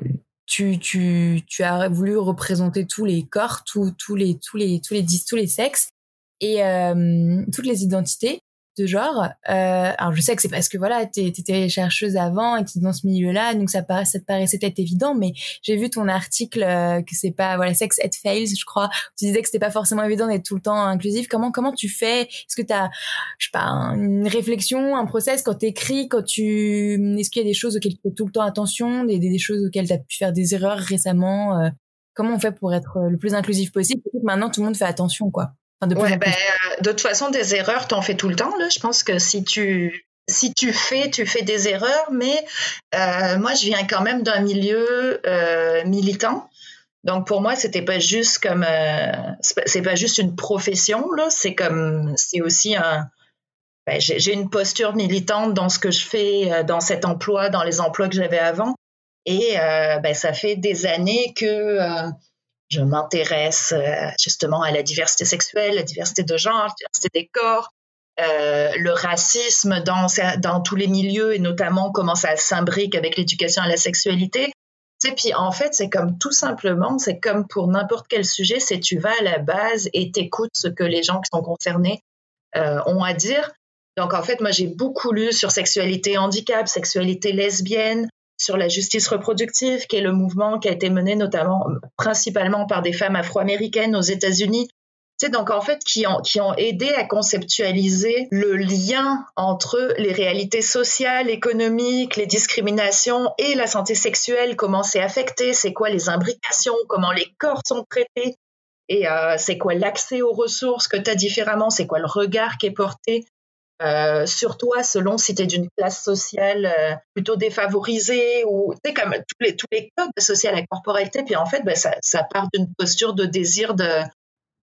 tu, tu, tu as voulu représenter tous les corps, tous, tous les, tous les, tous les, tous les sexes et euh, toutes les identités. De genre. Euh, alors je sais que c'est parce que voilà, t'étais chercheuse avant et tu dans ce milieu-là, donc ça, paraît, ça te paraissait peut-être évident, mais j'ai vu ton article euh, que c'est pas voilà sex et fails, je crois. Tu disais que c'était pas forcément évident d'être tout le temps inclusif. Comment comment tu fais? Est-ce que tu as je sais pas une réflexion, un process quand t'écris, quand tu est-ce qu'il y a des choses auxquelles tu fais tout le temps attention, des, des, choses auxquelles tu as pu faire des erreurs récemment euh, Comment on fait pour être le plus inclusif possible? Maintenant tout le monde fait attention quoi de, ouais, ben, euh, de toute façon, des erreurs, t'en fais tout le temps. Là. Je pense que si tu, si tu fais, tu fais des erreurs, mais euh, moi, je viens quand même d'un milieu euh, militant. Donc pour moi, c'était pas juste comme, euh, c'est pas juste une profession là. C'est comme, c'est aussi un. Ben, j'ai une posture militante dans ce que je fais, euh, dans cet emploi, dans les emplois que j'avais avant. Et euh, ben, ça fait des années que je m'intéresse euh, justement à la diversité sexuelle, la diversité de genre, la diversité des corps, euh, le racisme dans, tous les milieux et notamment comment ça s'imbrique avec l'éducation à la sexualité. Et puis en fait, c'est comme tout simplement, c'est comme pour n'importe quel sujet, c'est tu vas à la base et t'écoutes ce que les gens qui sont concernés euh, ont à dire. Donc en fait, moi j'ai beaucoup lu sur sexualité handicap, sexualité lesbienne, sur la justice reproductive, qui est le mouvement qui a été mené notamment, principalement par des femmes afro-américaines aux États-Unis. C'est donc en fait qui ont, qui ont aidé à conceptualiser le lien entre les réalités sociales, économiques, les discriminations et la santé sexuelle, comment c'est affecté, c'est quoi les imbrications, comment les corps sont traités et euh, c'est quoi l'accès aux ressources que tu as différemment, c'est quoi le regard qui est porté euh, sur toi selon si tu es d'une classe sociale euh, plutôt défavorisée ou tu sais comme tous les tous les codes associés à la corporalité puis en fait ben, ça, ça part d'une posture de désir de,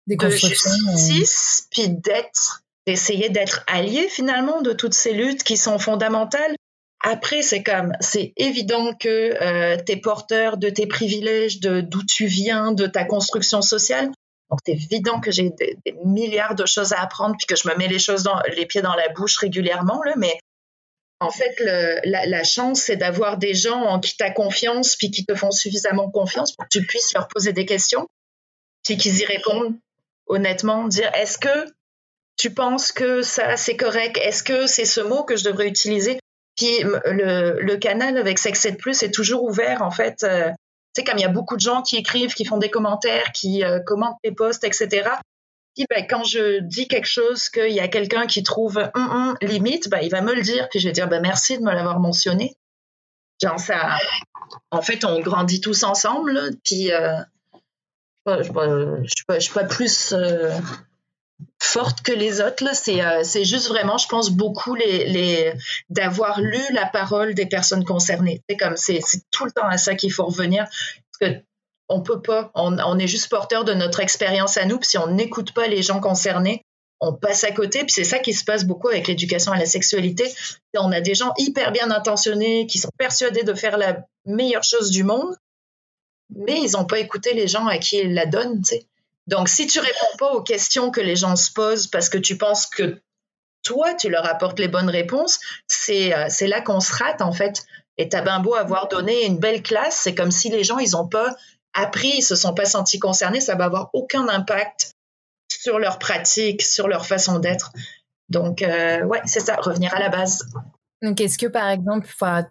de justice puis d'être d'essayer d'être allié finalement de toutes ces luttes qui sont fondamentales après, c'est comme, c'est évident que euh, tu es porteur de tes privilèges, de d'où tu viens, de ta construction sociale. Donc, c'est évident que j'ai des, milliards de choses à apprendre puis que je me mets les choses dans les pieds dans la bouche régulièrement, là, mais en fait, la, chance, c'est d'avoir des gens en qui tu as confiance puis qui te font suffisamment confiance pour que tu puisses leur poser des questions puis qu'ils y répondent honnêtement, dire est-ce que tu penses que ça c'est correct? Est-ce que c'est ce mot que je devrais utiliser? Puis le, canal avec Sex Plus est toujours ouvert en fait. Euh, sais, comme il y a beaucoup de gens qui écrivent, qui font des commentaires, qui euh, commentent les posts, etc. Ben, quand je dis quelque chose qu'il y a quelqu'un qui trouve limite, ben, il va me le dire, puis je vais dire ben, merci de me l'avoir mentionné. Genre ça, en fait, on grandit tous ensemble, puis euh, je ne suis, pas plus euh, forte que les autres. Euh, c'est, juste vraiment, je pense, beaucoup les, d'avoir lu la parole des personnes concernées. C'est comme c'est, tout le temps à ça qu'il faut revenir. Parce que on peut pas, on, est juste porteur de notre expérience à nous. Puis si on n'écoute pas les gens concernés, on passe à côté. Puis c'est ça qui se passe beaucoup avec l'éducation à la sexualité. On a des gens hyper bien intentionnés qui sont persuadés de faire la meilleure chose du monde, mais ils n'ont pas écouté les gens à qui ils la donnent. Donc, si tu réponds pas aux questions que les gens se posent parce que tu penses que toi, tu leur apportes les bonnes réponses, c'est euh, là qu'on se rate, en fait. Et t'as bien beau avoir donné une belle classe, c'est comme si les gens, ils n'ont pas appris, ils se sont pas sentis concernés, ça va avoir aucun impact sur leur pratique, sur leur façon d'être. Donc, euh, ouais, c'est ça, revenir à la base. Donc, est-ce que, par exemple,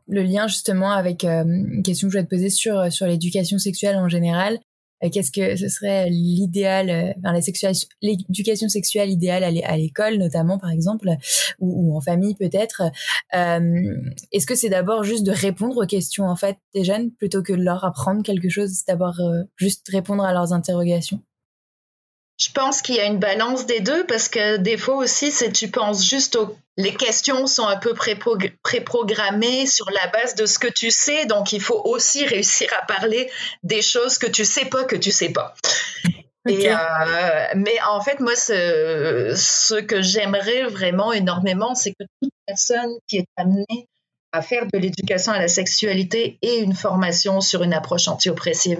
le lien justement avec euh, une question que je vais te poser sur, sur l'éducation sexuelle en général, qu'est-ce que ce serait l'idéal, euh, enfin, l'éducation sexuelle idéale à l'école notamment par exemple, ou, en famille peut-être. Euh, est-ce que c'est d'abord juste de répondre aux questions en fait des jeunes plutôt que de leur apprendre quelque chose, d'abord euh, juste répondre à leurs interrogations? Je pense qu'il y a une balance des deux parce que des fois aussi, c'est tu penses juste aux les questions sont un peu préprogrammées sur la base de ce que tu sais, donc il faut aussi réussir à parler des choses que tu sais pas que tu sais pas. Et, euh, mais en fait, moi, ce, ce que j'aimerais vraiment énormément, c'est que toute personne qui est amenée à faire de l'éducation à la sexualité ait une formation sur une approche anti-oppressive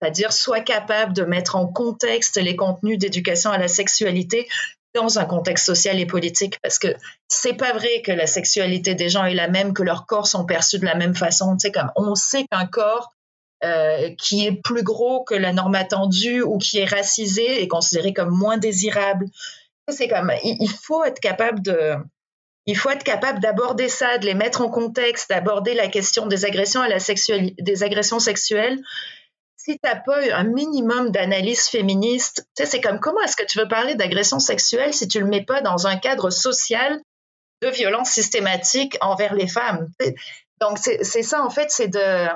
c'est-à-dire soit capable de mettre en contexte les contenus d'éducation à la sexualité dans un contexte social et politique parce que c'est pas vrai que la sexualité des gens est la même que leurs corps sont perçus de la même façon tu sais comme on sait qu'un corps euh, qui est plus gros que la norme attendue ou qui est racisé est considéré comme moins désirable c'est comme, il, faut être capable de, il faut être capable d'aborder ça, de les mettre en contexte, d'aborder la question des agressions à la sexualité, des agressions sexuelles. Si tu n'as pas un minimum d'analyse féministe, c'est comme comment est-ce que tu veux parler d'agression sexuelle si tu le mets pas dans un cadre social de violence systématique envers les femmes? Donc c'est ça en fait, c'est de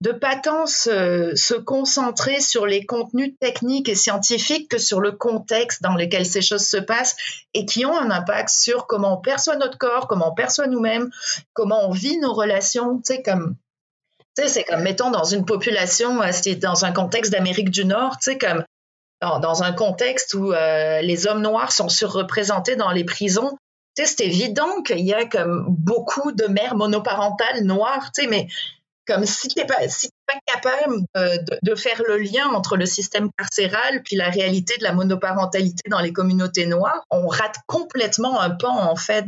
de pas tant se, concentrer sur les contenus techniques et scientifiques que sur le contexte dans lequel ces choses se passent et qui ont un impact sur comment on perçoit notre corps, comment on perçoit nous-mêmes, comment on vit nos relations. Tu sais, comme, c'est comme, mettons, dans une population, euh, dans un contexte d'Amérique du Nord, tu sais, comme, dans, un contexte où euh, les hommes noirs sont surreprésentés dans les prisons, tu sais, c'est évident qu'il y a comme beaucoup de mères monoparentales noires, tu sais, mais comme si tu n'es pas, si pas capable de, faire le lien entre le système carcéral puis la réalité de la monoparentalité dans les communautés noires, on rate complètement un pan en fait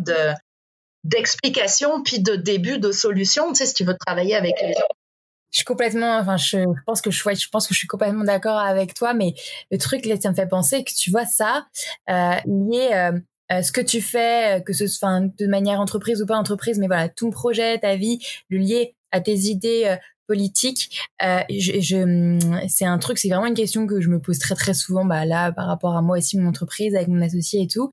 d'explication puis de début de solution. Tu sais, si tu veux travailler avec les gens. Je suis complètement, enfin, je, pense que je, je pense que je suis complètement d'accord avec toi, mais le truc là, ça me fait penser que tu vois ça euh, lié euh, euh, ce que tu fais, que ce soit de manière entreprise ou pas entreprise, mais voilà, ton projet, ta vie, le lier à tes idées euh, politiques. Euh, je, je c'est un truc, c'est vraiment une question que je me pose très très souvent, bah là par rapport à moi aussi mon entreprise avec mon associé et tout.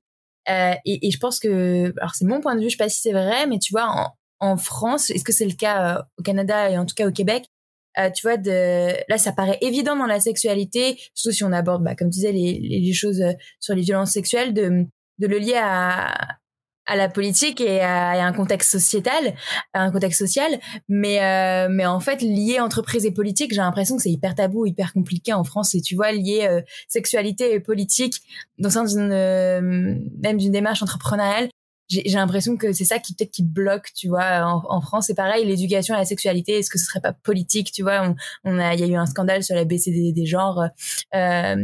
Euh, et, et, je pense que, alors c'est mon point de vue, je sais pas si c'est vrai, mais tu vois en, en France, est-ce que c'est le cas euh, au Canada et en tout cas au Québec, euh, tu vois, de là, ça paraît évident dans la sexualité, surtout si on aborde, bah, comme tu disais, les, les choses sur les violences sexuelles, de, de le lier à, à la politique et à, un contexte sociétal, à un contexte social, mais euh, mais en fait lié entreprise et politique, j'ai l'impression que c'est hyper tabou, hyper compliqué en France et tu vois lié euh, sexualité et politique dans le sens d'une euh, même d'une démarche entrepreneuriale. J'ai l'impression que c'est ça qui peut-être qui bloque, tu vois, en, en France. C'est pareil, l'éducation à la sexualité, est-ce que ce serait pas politique, tu vois? On, on a, il y a eu un scandale sur la BCD des genres euh,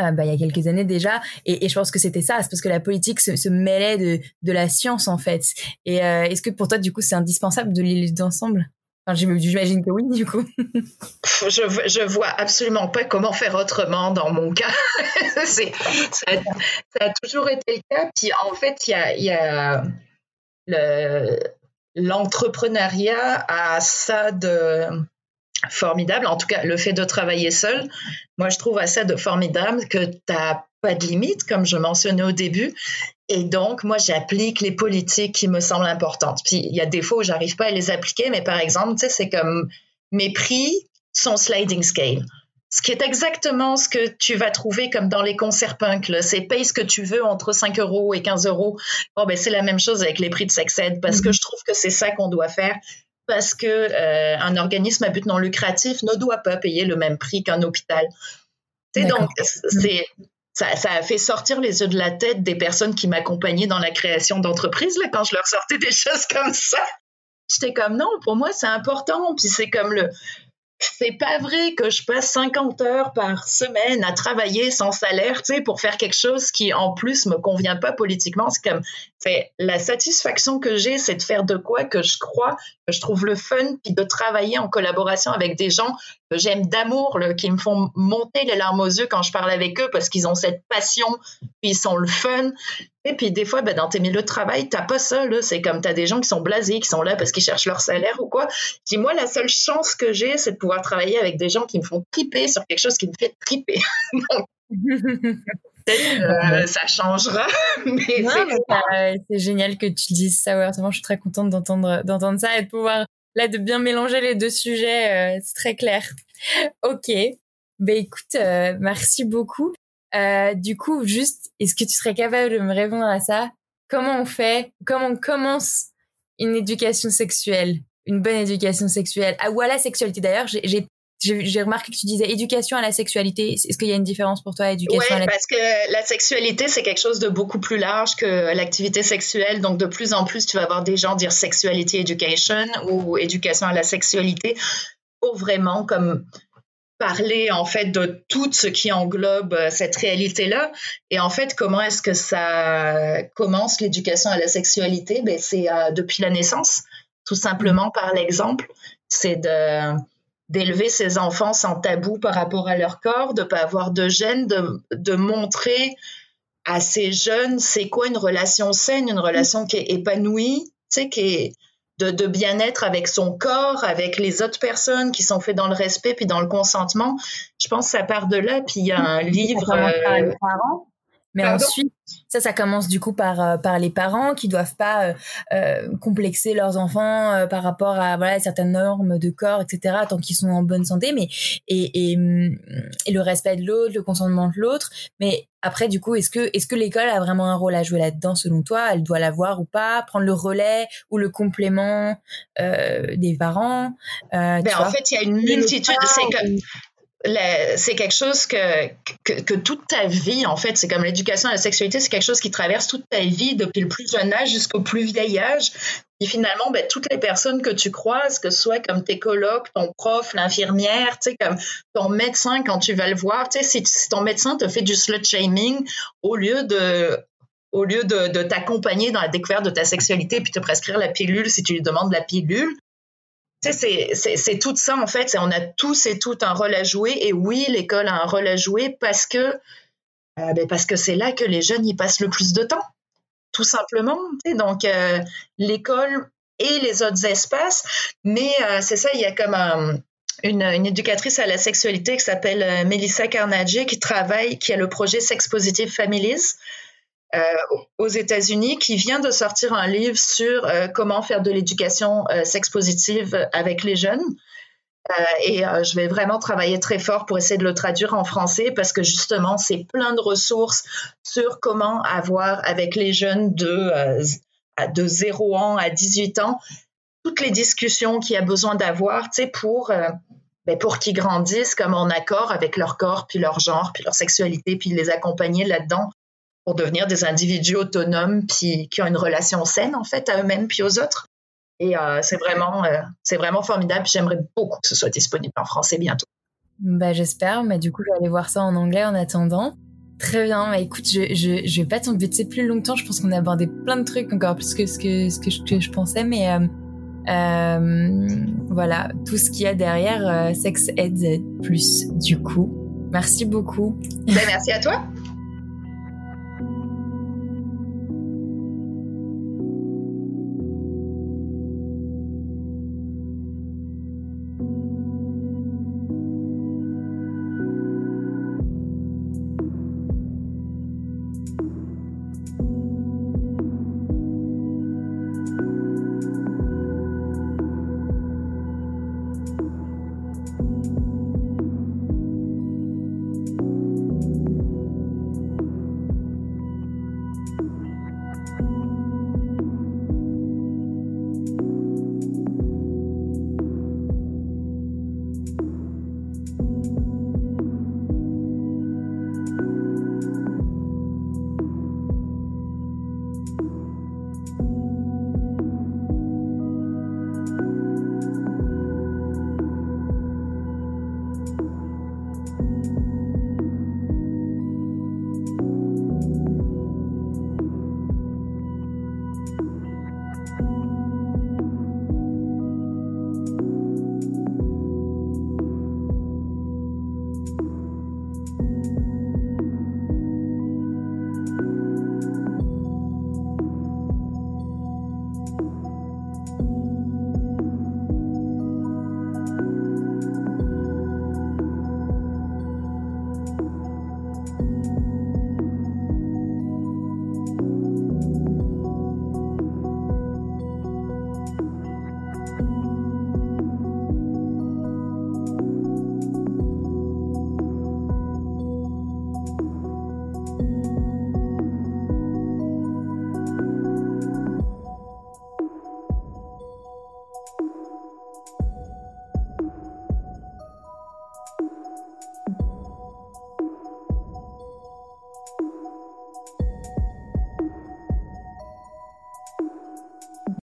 euh, bah, il y a quelques années déjà. Et, et je pense que c'était ça, c'est parce que la politique se, se, mêlait de, de la science en fait. Et euh, est-ce que pour toi, du coup, c'est indispensable de les lire ensemble J'imagine que oui, du coup. je, je vois absolument pas comment faire autrement dans mon cas. ça, a, ça, toujours été le cas. Puis en fait, il y a, y a le, l'entrepreneuriat a ça de formidable. En tout cas, le fait de travailler seul, moi, je trouve assez de formidable que tu n'as pas de limite, comme je mentionnais au début. Et donc, moi, j'applique les politiques qui me semblent importantes. Puis, il y a des fois où j'arrive pas à les appliquer, mais par exemple, tu sais, c'est comme mes prix sont sliding scale. Ce qui est exactement ce que tu vas trouver comme dans les concerts punk. C'est paye ce que tu veux entre 5 euros et 15 euros. Bon, ben, c'est la même chose avec les prix de Sexed parce que mm-hmm. je trouve que c'est ça qu'on doit faire parce que euh, un organisme à but non lucratif ne doit pas payer le même prix qu'un hôpital. donc c'est ça, a fait sortir les yeux de la tête des personnes qui m'accompagnaient dans la création d'entreprises là quand je leur sortais des choses comme ça. J'étais comme non, pour moi c'est important. Puis c'est comme le c'est pas vrai que je passe 50 heures par semaine à travailler sans salaire, tu sais, pour faire quelque chose qui en plus me convient pas politiquement. C'est comme, c'est la satisfaction que j'ai, c'est de faire de quoi que je crois, je trouve le fun, puis de travailler en collaboration avec des gens que j'aime d'amour, qui me font monter les larmes aux yeux quand je parle avec eux parce qu'ils ont cette passion, puis ils sont le fun. Et puis des fois, ben, dans tes milieux de travail, t'as pas ça. C'est comme tu as des gens qui sont blasés, qui sont là parce qu'ils cherchent leur salaire ou quoi. Dis moi, la seule chance que j'ai, c'est de pouvoir travailler avec des gens qui me font triper sur quelque chose qui me fait triper. peut-être ça changera. Mais c'est génial que tu dises ça. Ouais, je suis très contente d'entendre d'entendre ça et de pouvoir là de bien mélanger les deux sujets. Euh, c'est très clair. Ok. Ben écoute, euh, merci beaucoup. Euh, du coup, juste, est-ce que tu serais capable de me répondre à ça? Comment on fait? Comment on commence une éducation sexuelle? Une bonne éducation sexuelle? Ah, Ou à la sexualité d'ailleurs, j'ai j'ai remarqué que tu disais éducation à la sexualité. Est-ce qu'il y a une différence pour toi, éducation à la parce que la sexualité, c'est quelque chose de beaucoup plus large que l'activité sexuelle. Donc, de plus en plus, tu vas avoir des gens dire sexuality education ou éducation à la sexualité pour vraiment comme parler en fait de tout ce qui englobe euh, cette réalité-là. Et en fait, comment est-ce que ça commence l'éducation à la sexualité? Ben, C'est euh, depuis la naissance, tout simplement par l'exemple. C'est de d'élever ses enfants sans tabou par rapport à leur corps, de pas avoir de gêne, de, de montrer à ces jeunes, c'est quoi une relation saine, une relation qui est épanouie, tu sais, qui est de, bien-être avec son corps, avec les autres personnes qui sont faites dans le respect puis dans le consentement. Je pense que ça part de là. Puis il y a un livre. Euh, mais ensuite, ça, ça commence du coup par euh, par les parents qui doivent pas euh, euh complexer leurs enfants euh, par rapport à voilà certaines normes de corps, etc. Tant qu'ils sont en bonne santé, mais et, et, hum, et le respect de l'autre, le consentement de l'autre. Mais après, du coup, est-ce que est-ce que l'école a vraiment un rôle à jouer là-dedans selon toi? Elle doit l'avoir ou pas? Prendre le relais ou le complément des parents ben, En fait, il y a une multitude. C'est que c'est quelque chose que, que, toute ta vie, en fait, c'est comme l'éducation à la sexualité, c'est quelque chose qui traverse toute ta vie depuis le plus jeune âge jusqu'au plus vieil âge. Et finalement, ben, toutes les personnes que tu croises, que ce soit comme tes colocs, ton prof, l'infirmière, tu sais, comme ton médecin quand tu vas le voir, tu sais, si, ton médecin te fait du slut shaming, au lieu de au lieu de, de t'accompagner dans la découverte de ta sexualité puis te prescrire la pilule si tu lui demandes la pilule, c'est tout ça, en fait. On a tous et toutes un rôle à jouer. Et oui, l'école a un rôle à jouer parce que euh, ben, c'est là que les jeunes y passent le plus de temps, tout simplement. Donc, euh, l'école et les autres espaces. Mais euh, c'est ça, il y a comme une, éducatrice à la sexualité qui s'appelle Melissa Carnage qui travaille, qui a le projet Sex Positive Families. Euh, aux États-Unis qui vient de sortir un livre sur euh, comment faire de l'éducation euh, sex positive avec les jeunes. et je vais vraiment travailler très fort pour essayer de le traduire en français parce que justement, c'est plein de ressources sur comment avoir avec les jeunes de, de 0 ans à 18 ans toutes les discussions qu'il y a besoin d'avoir pour, ben pour qu'ils grandissent comme en accord avec leur corps, puis leur genre, puis leur sexualité, puis les accompagner là-dedans pour devenir des individus autonomes puis qui ont une relation saine en fait à eux-mêmes puis aux autres. Et euh, c'est vraiment, euh, c'est vraiment formidable. J'aimerais beaucoup que ce soit disponible en français bientôt. Bah, j'espère, mais du coup, je vais aller voir ça en anglais en attendant. Très bien, bah, écoute, je, je, je vais pas t'embêter plus longtemps. Je pense qu'on a abordé plein de trucs, encore plus que ce que, ce que, je, pensais, mais euh, voilà, tout ce qu'il y a derrière Sex Ed Plus, du coup. Merci beaucoup. Ben, merci à toi.